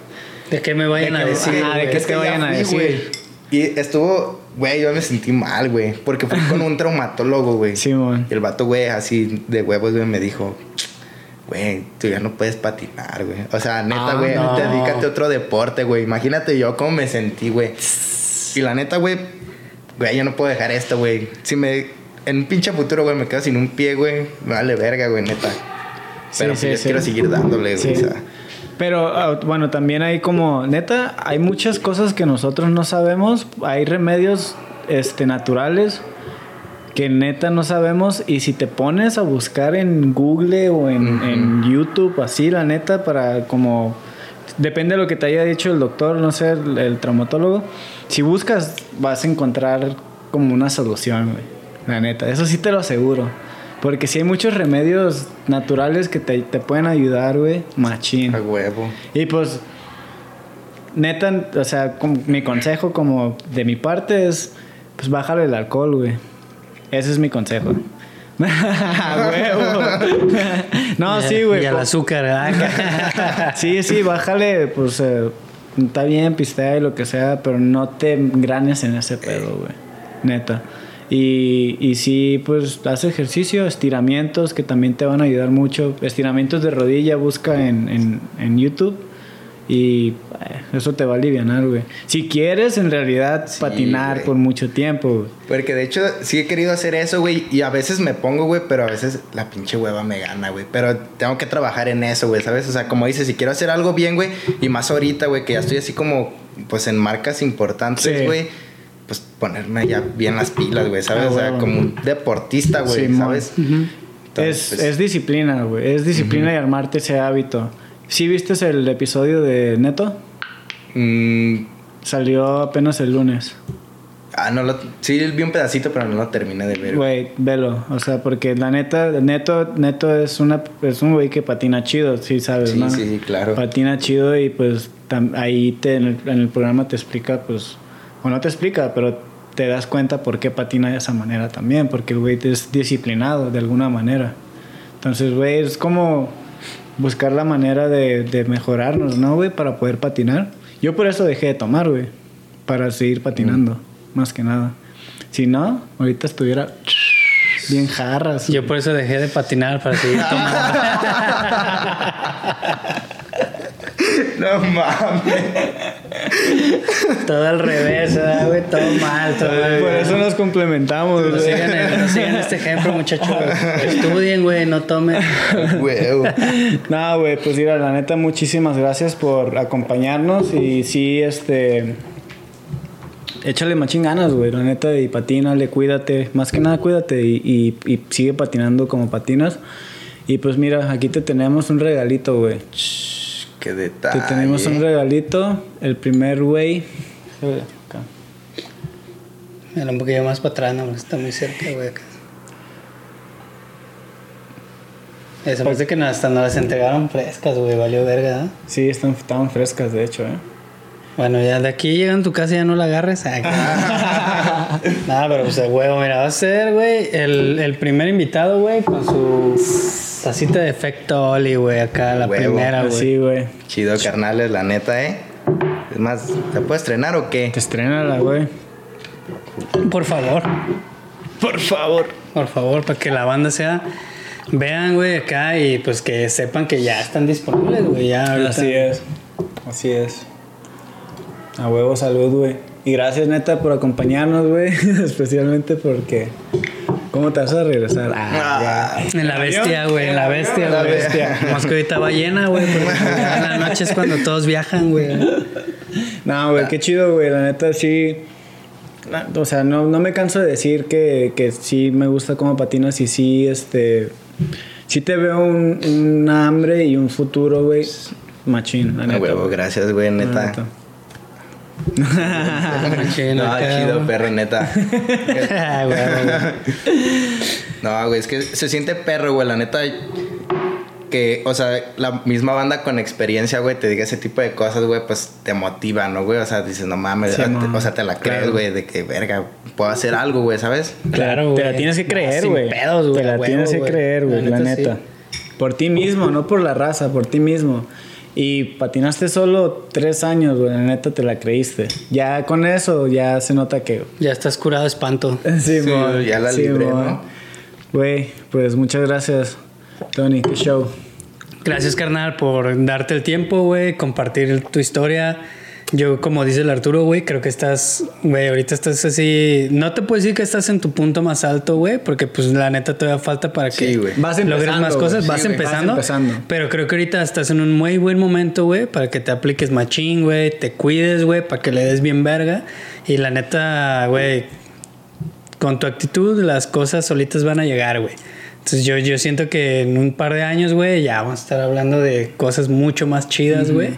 De que me vayan de a que- decir. ajá, de que Es que ya vayan a decir. Y estuvo, güey, yo me sentí mal, güey. Porque fui con un traumatólogo, güey. Sí, man. Y el vato, güey, así de huevos, güey, me dijo, güey, tú ya no puedes patinar, güey. O sea, neta, Ah, güey, no. dedícate a otro deporte, güey. Imagínate yo cómo me sentí, güey. Y la neta, güey, güey, yo no puedo dejar esto, güey. Si me, en un pinche futuro, güey, me quedo sin un pie, güey, me vale verga, güey, neta. Sí, Pero sí, pues, yo sí. quiero seguir dándole, güey. Sí. O sea, Pero ah, bueno, también hay como, neta, hay muchas cosas que nosotros no sabemos. Hay remedios este, naturales que neta no sabemos. Y si te pones a buscar en Google o en, en YouTube, así, la neta, para como. Depende de lo que te haya dicho el doctor, no sé, el, el traumatólogo. Si buscas, vas a encontrar como una solución, güey. La neta, eso sí te lo aseguro. Porque si hay muchos remedios naturales que te, te pueden ayudar, güey, machín. a huevo. Y pues, neta, o sea, mi consejo como de mi parte es, pues bájale el alcohol, güey. Ese es mi consejo. Huevo. no, Y- sí, güey. Y el azúcar, ¿verdad? Sí, sí, bájale, pues eh, está bien, pistea y lo que sea, pero no te engranes en ese pedo, güey. Neta. Y, y sí, pues haz ejercicio, estiramientos que también te van a ayudar mucho. Estiramientos de rodilla, busca en, en, en YouTube. Y eh, eso te va a aliviar, güey. Si quieres en realidad Sí, patinar güey. por mucho tiempo, güey. Porque de hecho sí he querido hacer eso, güey. Y a veces me pongo, güey, pero a veces la pinche hueva me gana, güey. Pero tengo que trabajar en eso, güey, ¿sabes? O sea, como dices, si quiero hacer algo bien, güey. Y más ahorita, güey, que ya estoy así como, pues en marcas importantes, Sí. Pues ponerme ya bien las pilas, güey, ¿sabes? Ah, o sea, como un deportista, güey. ¿sabes? Entonces, Es, pues, es disciplina, güey. Es disciplina y armarte ese hábito. ¿Sí viste el episodio de Neto? mm, Salió apenas el lunes. ah, no lo... Sí, vi un pedacito, pero no lo terminé de ver. güey. Güey, velo. O sea, porque la neta, Neto, Neto es una es un güey que patina chido, sí sabes, Sí, ¿no? sí, sí, claro. Patina chido y pues tam- ahí te, en, el, en el programa te explica, pues, o no te explica, pero te das cuenta por qué patina de esa manera también, porque el güey es disciplinado de alguna manera. Entonces, güey, es como buscar la manera de, de mejorarnos, ¿no, güey? Para poder patinar. Yo por eso dejé de tomar, güey. Para seguir patinando, más que nada. Si no, ahorita estuviera bien jarras. Yo por eso dejé de patinar para seguir tomando. No mames. todo al revés, ¿verdad, güey? Todo mal, todo mal. Por eso nos complementamos, No güey. sigan, el- no sigan este ejemplo, muchachos. Estudien, güey, no tomen. Huevo. No, güey, pues mira, la neta, muchísimas gracias por acompañarnos y sí, este... Échale machín ganas, güey, la neta, y patínale, cuídate. Más que nada, cuídate y, y- y sigue patinando como patinas. Y pues mira, aquí te tenemos un regalito, güey. Qué Te detalle. tenemos un regalito. El primer güey... eh, acá. Mira, un poquillo más para atrás, no, está muy cerca, güey. acá. Eh, Se parece que hasta nos las entregaron frescas, güey, valió verga, ¿no? Sí, están, estaban frescas, de hecho, ¿eh? Bueno, ya de aquí llegan a tu casa y ya no la agarres. Ah, Nada, pero pues el huevo, mira, va a ser, güey, el, el primer invitado, güey, con su tacita de efecto Oli, güey, acá, la Huevo. primera, güey. Así, güey. Chido, carnales, la neta, ¿eh? Es más, ¿se puede estrenar o qué? Te estrena güey. Por favor, Por favor. por favor, para que la banda sea. Vean, güey, acá y pues que sepan que ya están disponibles, güey, ya ahorita. Así es. Así es. A huevo, salud, güey. Y gracias, neta, por acompañarnos, güey. Especialmente porque. ¿Cómo te vas a regresar? Ah, ya. En la bestia, güey, en la bestia, En la bestia. Más que ahorita va llena, güey, en la noche es cuando todos viajan, güey. No, güey, qué chido, güey. La neta, sí. O sea, no, no me canso de decir que, que sí me gusta cómo patinas y sí, este. Sí te veo un, un hambre y un futuro, güey. Machín, la neta. huevo, gracias, güey, neta. No, chido, perro, neta. Ah. No, güey, es que se siente perro, güey, la neta. Que, o sea, la misma banda con experiencia, güey, te diga ese tipo de cosas, güey, pues te motiva, ¿no, güey? O sea, dices, no mames, Sí, te- o sea, te la crees, Claro. güey, de que, verga, puedo hacer algo, güey, ¿sabes? Claro, Te güey. la tienes que creer, güey. pedos, güey, Te la huevo, tienes que güey. creer, güey, la neta. Por ti mismo, no por la raza, por ti mismo. Y patinaste solo tres años, güey. La neta te la creíste. Ya con eso, ya se nota que. Ya estás curado de espanto. Sí, Sí, ya la sí, libré. Güey, pues muchas gracias, Tony. Qué show. Gracias, carnal, por darte el tiempo, güey, compartir tu historia. Yo, como dice el Arturo, güey, creo que estás, güey, ahorita estás así. No te puedo decir que estás en tu punto más alto, güey, porque pues la neta todavía falta para que Sí. Vas logres empezando, más cosas. vas, Sí, güey, vas empezando, empezando. Pero creo que ahorita estás en un muy buen momento, güey, para que te apliques machín, güey, te cuides, güey, para que le des bien verga. Y la neta, güey, con tu actitud las cosas solitas van a llegar, güey. Entonces yo, yo siento que en un par de años, güey, ya vamos a estar hablando de cosas mucho más chidas, güey.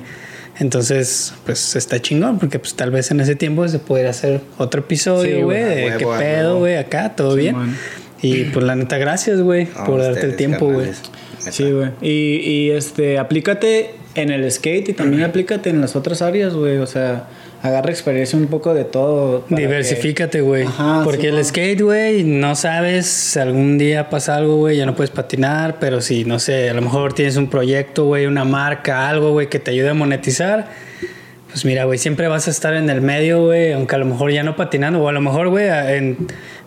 Entonces, pues está chingón, porque pues tal vez en ese tiempo se pudiera hacer otro episodio, güey, de huevo, qué pedo, güey, acá, todo bien. man. Y pues la neta, gracias, güey, No, por darte el tiempo, güey. Sí, güey. Y, y este, aplícate en el skate y también aplícate en las otras áreas, güey. O sea, agarra experiencia un poco de todo. Diversifícate, güey. Porque sí, el skate, güey, no sabes si algún día pasa algo, güey, ya no puedes patinar, pero si, no sé, a lo mejor tienes un proyecto, güey, una marca, algo, güey, que te ayude a monetizar. Pues mira, güey, siempre vas a estar en el medio, güey, aunque a lo mejor ya no patinando, o a lo mejor, güey, en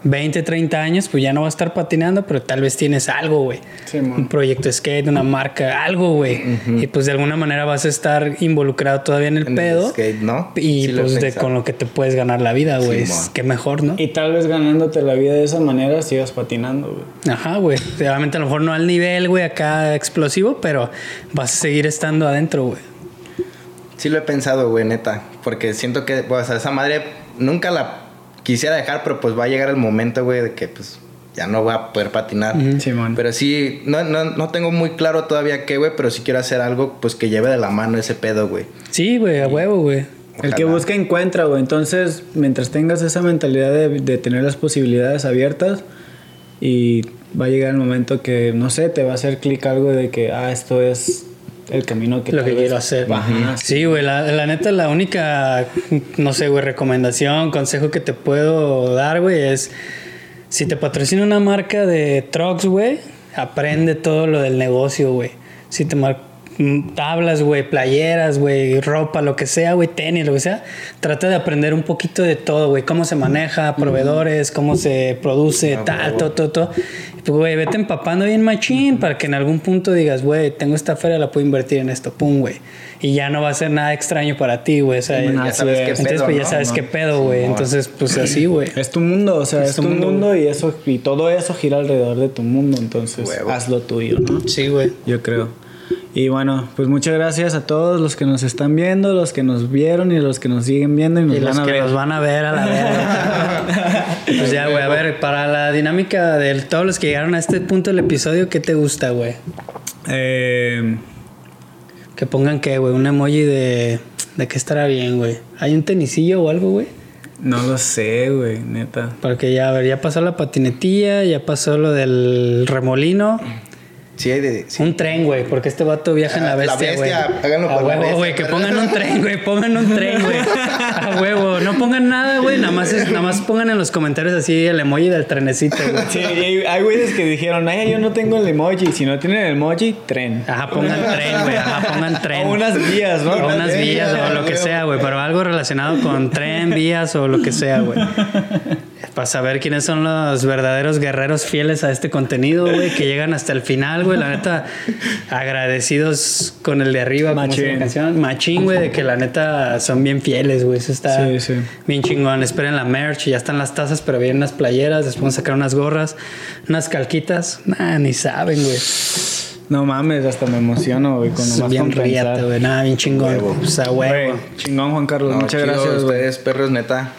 20, 30 años, pues ya no vas a estar patinando, pero tal vez tienes algo, güey. Sí, un proyecto skate, una marca, algo, güey. Y pues de alguna manera vas a estar involucrado todavía en el En el pedo. skate, ¿no? Y Sí lo pues de, con lo que te puedes ganar la vida, güey. Es que mejor, ¿no? Y tal vez ganándote la vida de esa manera sigas patinando, güey. Ajá, güey. Obviamente a lo mejor no al nivel, güey, acá explosivo, pero vas a seguir estando adentro, güey. Sí lo he pensado, güey, neta. Porque siento que, pues, esa madre nunca la quisiera dejar, pero pues va a llegar el momento, güey, de que, pues, ya no voy a poder patinar. Ujú. Simón. Pero sí, no, no, no tengo muy claro todavía qué, güey, pero sí quiero hacer algo, pues, que lleve de la mano ese pedo, güey. Sí, güey, a huevo, güey. El que busca encuentra, güey. Entonces, mientras tengas esa mentalidad de, de tener las posibilidades abiertas y va a llegar el momento que, no sé, te va a hacer clic algo de que, ah, esto es el camino que lo que quiero hacer. Ajá, Sí, güey, la, la neta, la única, no sé, güey, recomendación, consejo que te puedo dar, güey, es si te patrocina una marca de trucks, güey, aprende todo lo del negocio, güey. Si te mar- tablas, güey, playeras, güey, ropa, lo que sea, güey, tenis, lo que sea, trata de aprender un poquito de todo, güey, cómo se maneja, proveedores, cómo se produce, Ah, tal, todo, todo, todo. Y, Pues, güey, vete empapando bien machín para que en algún punto digas, güey, tengo esta feria, la puedo invertir en esto, pum, güey. Y ya no va a ser nada extraño para ti, güey. O sea, Sí, Ya sabes qué entonces, pedo, pues ya sabes No. qué pedo, güey. Simón. Entonces, pues así, güey. Es tu mundo, o sea, es, Es tu tu mundo, mundo, y eso y todo eso gira alrededor de tu mundo, entonces Huevo. haz lo tuyo, ¿no? Sí, güey. Yo creo. Y bueno, pues muchas gracias a todos los que nos están viendo, los que nos vieron y los que nos siguen viendo y nos Y los van a que ver. nos van a ver a la verga. pues ya, güey. A ver, para la dinámica de todos los que llegaron a este punto del episodio, ¿qué te gusta, güey? Eh, Que pongan qué, güey. Un emoji de. ¿De qué estará bien, güey? ¿Hay un tenisillo o algo, güey? no lo sé, güey, neta. Porque ya, a ver, ya pasó la patinetilla, ya pasó lo del remolino. Sí, hay de... sí. Un tren, güey, porque este vato viaja en la Ah, la bestia, güey. bestia, háganlo A huevo, güey, que pongan un tren, güey, pongan un tren, güey. A huevo, no pongan nada, güey, nada más, es- nada más pongan en los comentarios así el emoji del trenecito, güey. Sí, hay güeyes que dijeron, ay, yo no tengo el emoji. Si no tienen el emoji, tren. Ajá, pongan tren, güey, ajá, pongan tren. O unas vías, ¿no? O unas vías o lo que sea, güey, pero algo relacionado con tren, vías o lo que sea, güey. Para saber quiénes son los verdaderos guerreros fieles a este contenido, güey, que llegan hasta el final, güey. La neta, agradecidos con el de arriba, Machín. canción. Machín, güey, de que la neta son bien fieles, güey. Eso está Sí, sí. bien chingón. Esperen la merch, ya están las tazas, pero vienen unas playeras. Después vamos a sacar unas gorras, unas calquitas. Nah, ni saben, güey. No mames, hasta me emociono, güey, con nomás Bien riata, güey. Nada, bien chingón. Huevo. O sea, Güey, huevo. chingón, Juan Carlos. No, Muchas chido, gracias, güey. ustedes, perros, neta.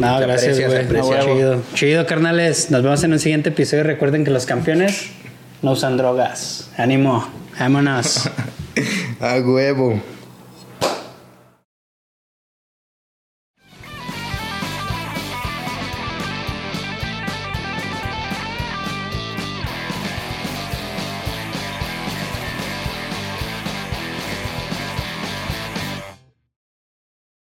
No, Se gracias, güey. Chido. Chido, carnales. Nos vemos en un siguiente episodio. Recuerden que los campeones no usan drogas. Ánimo. Vámonos. A huevo.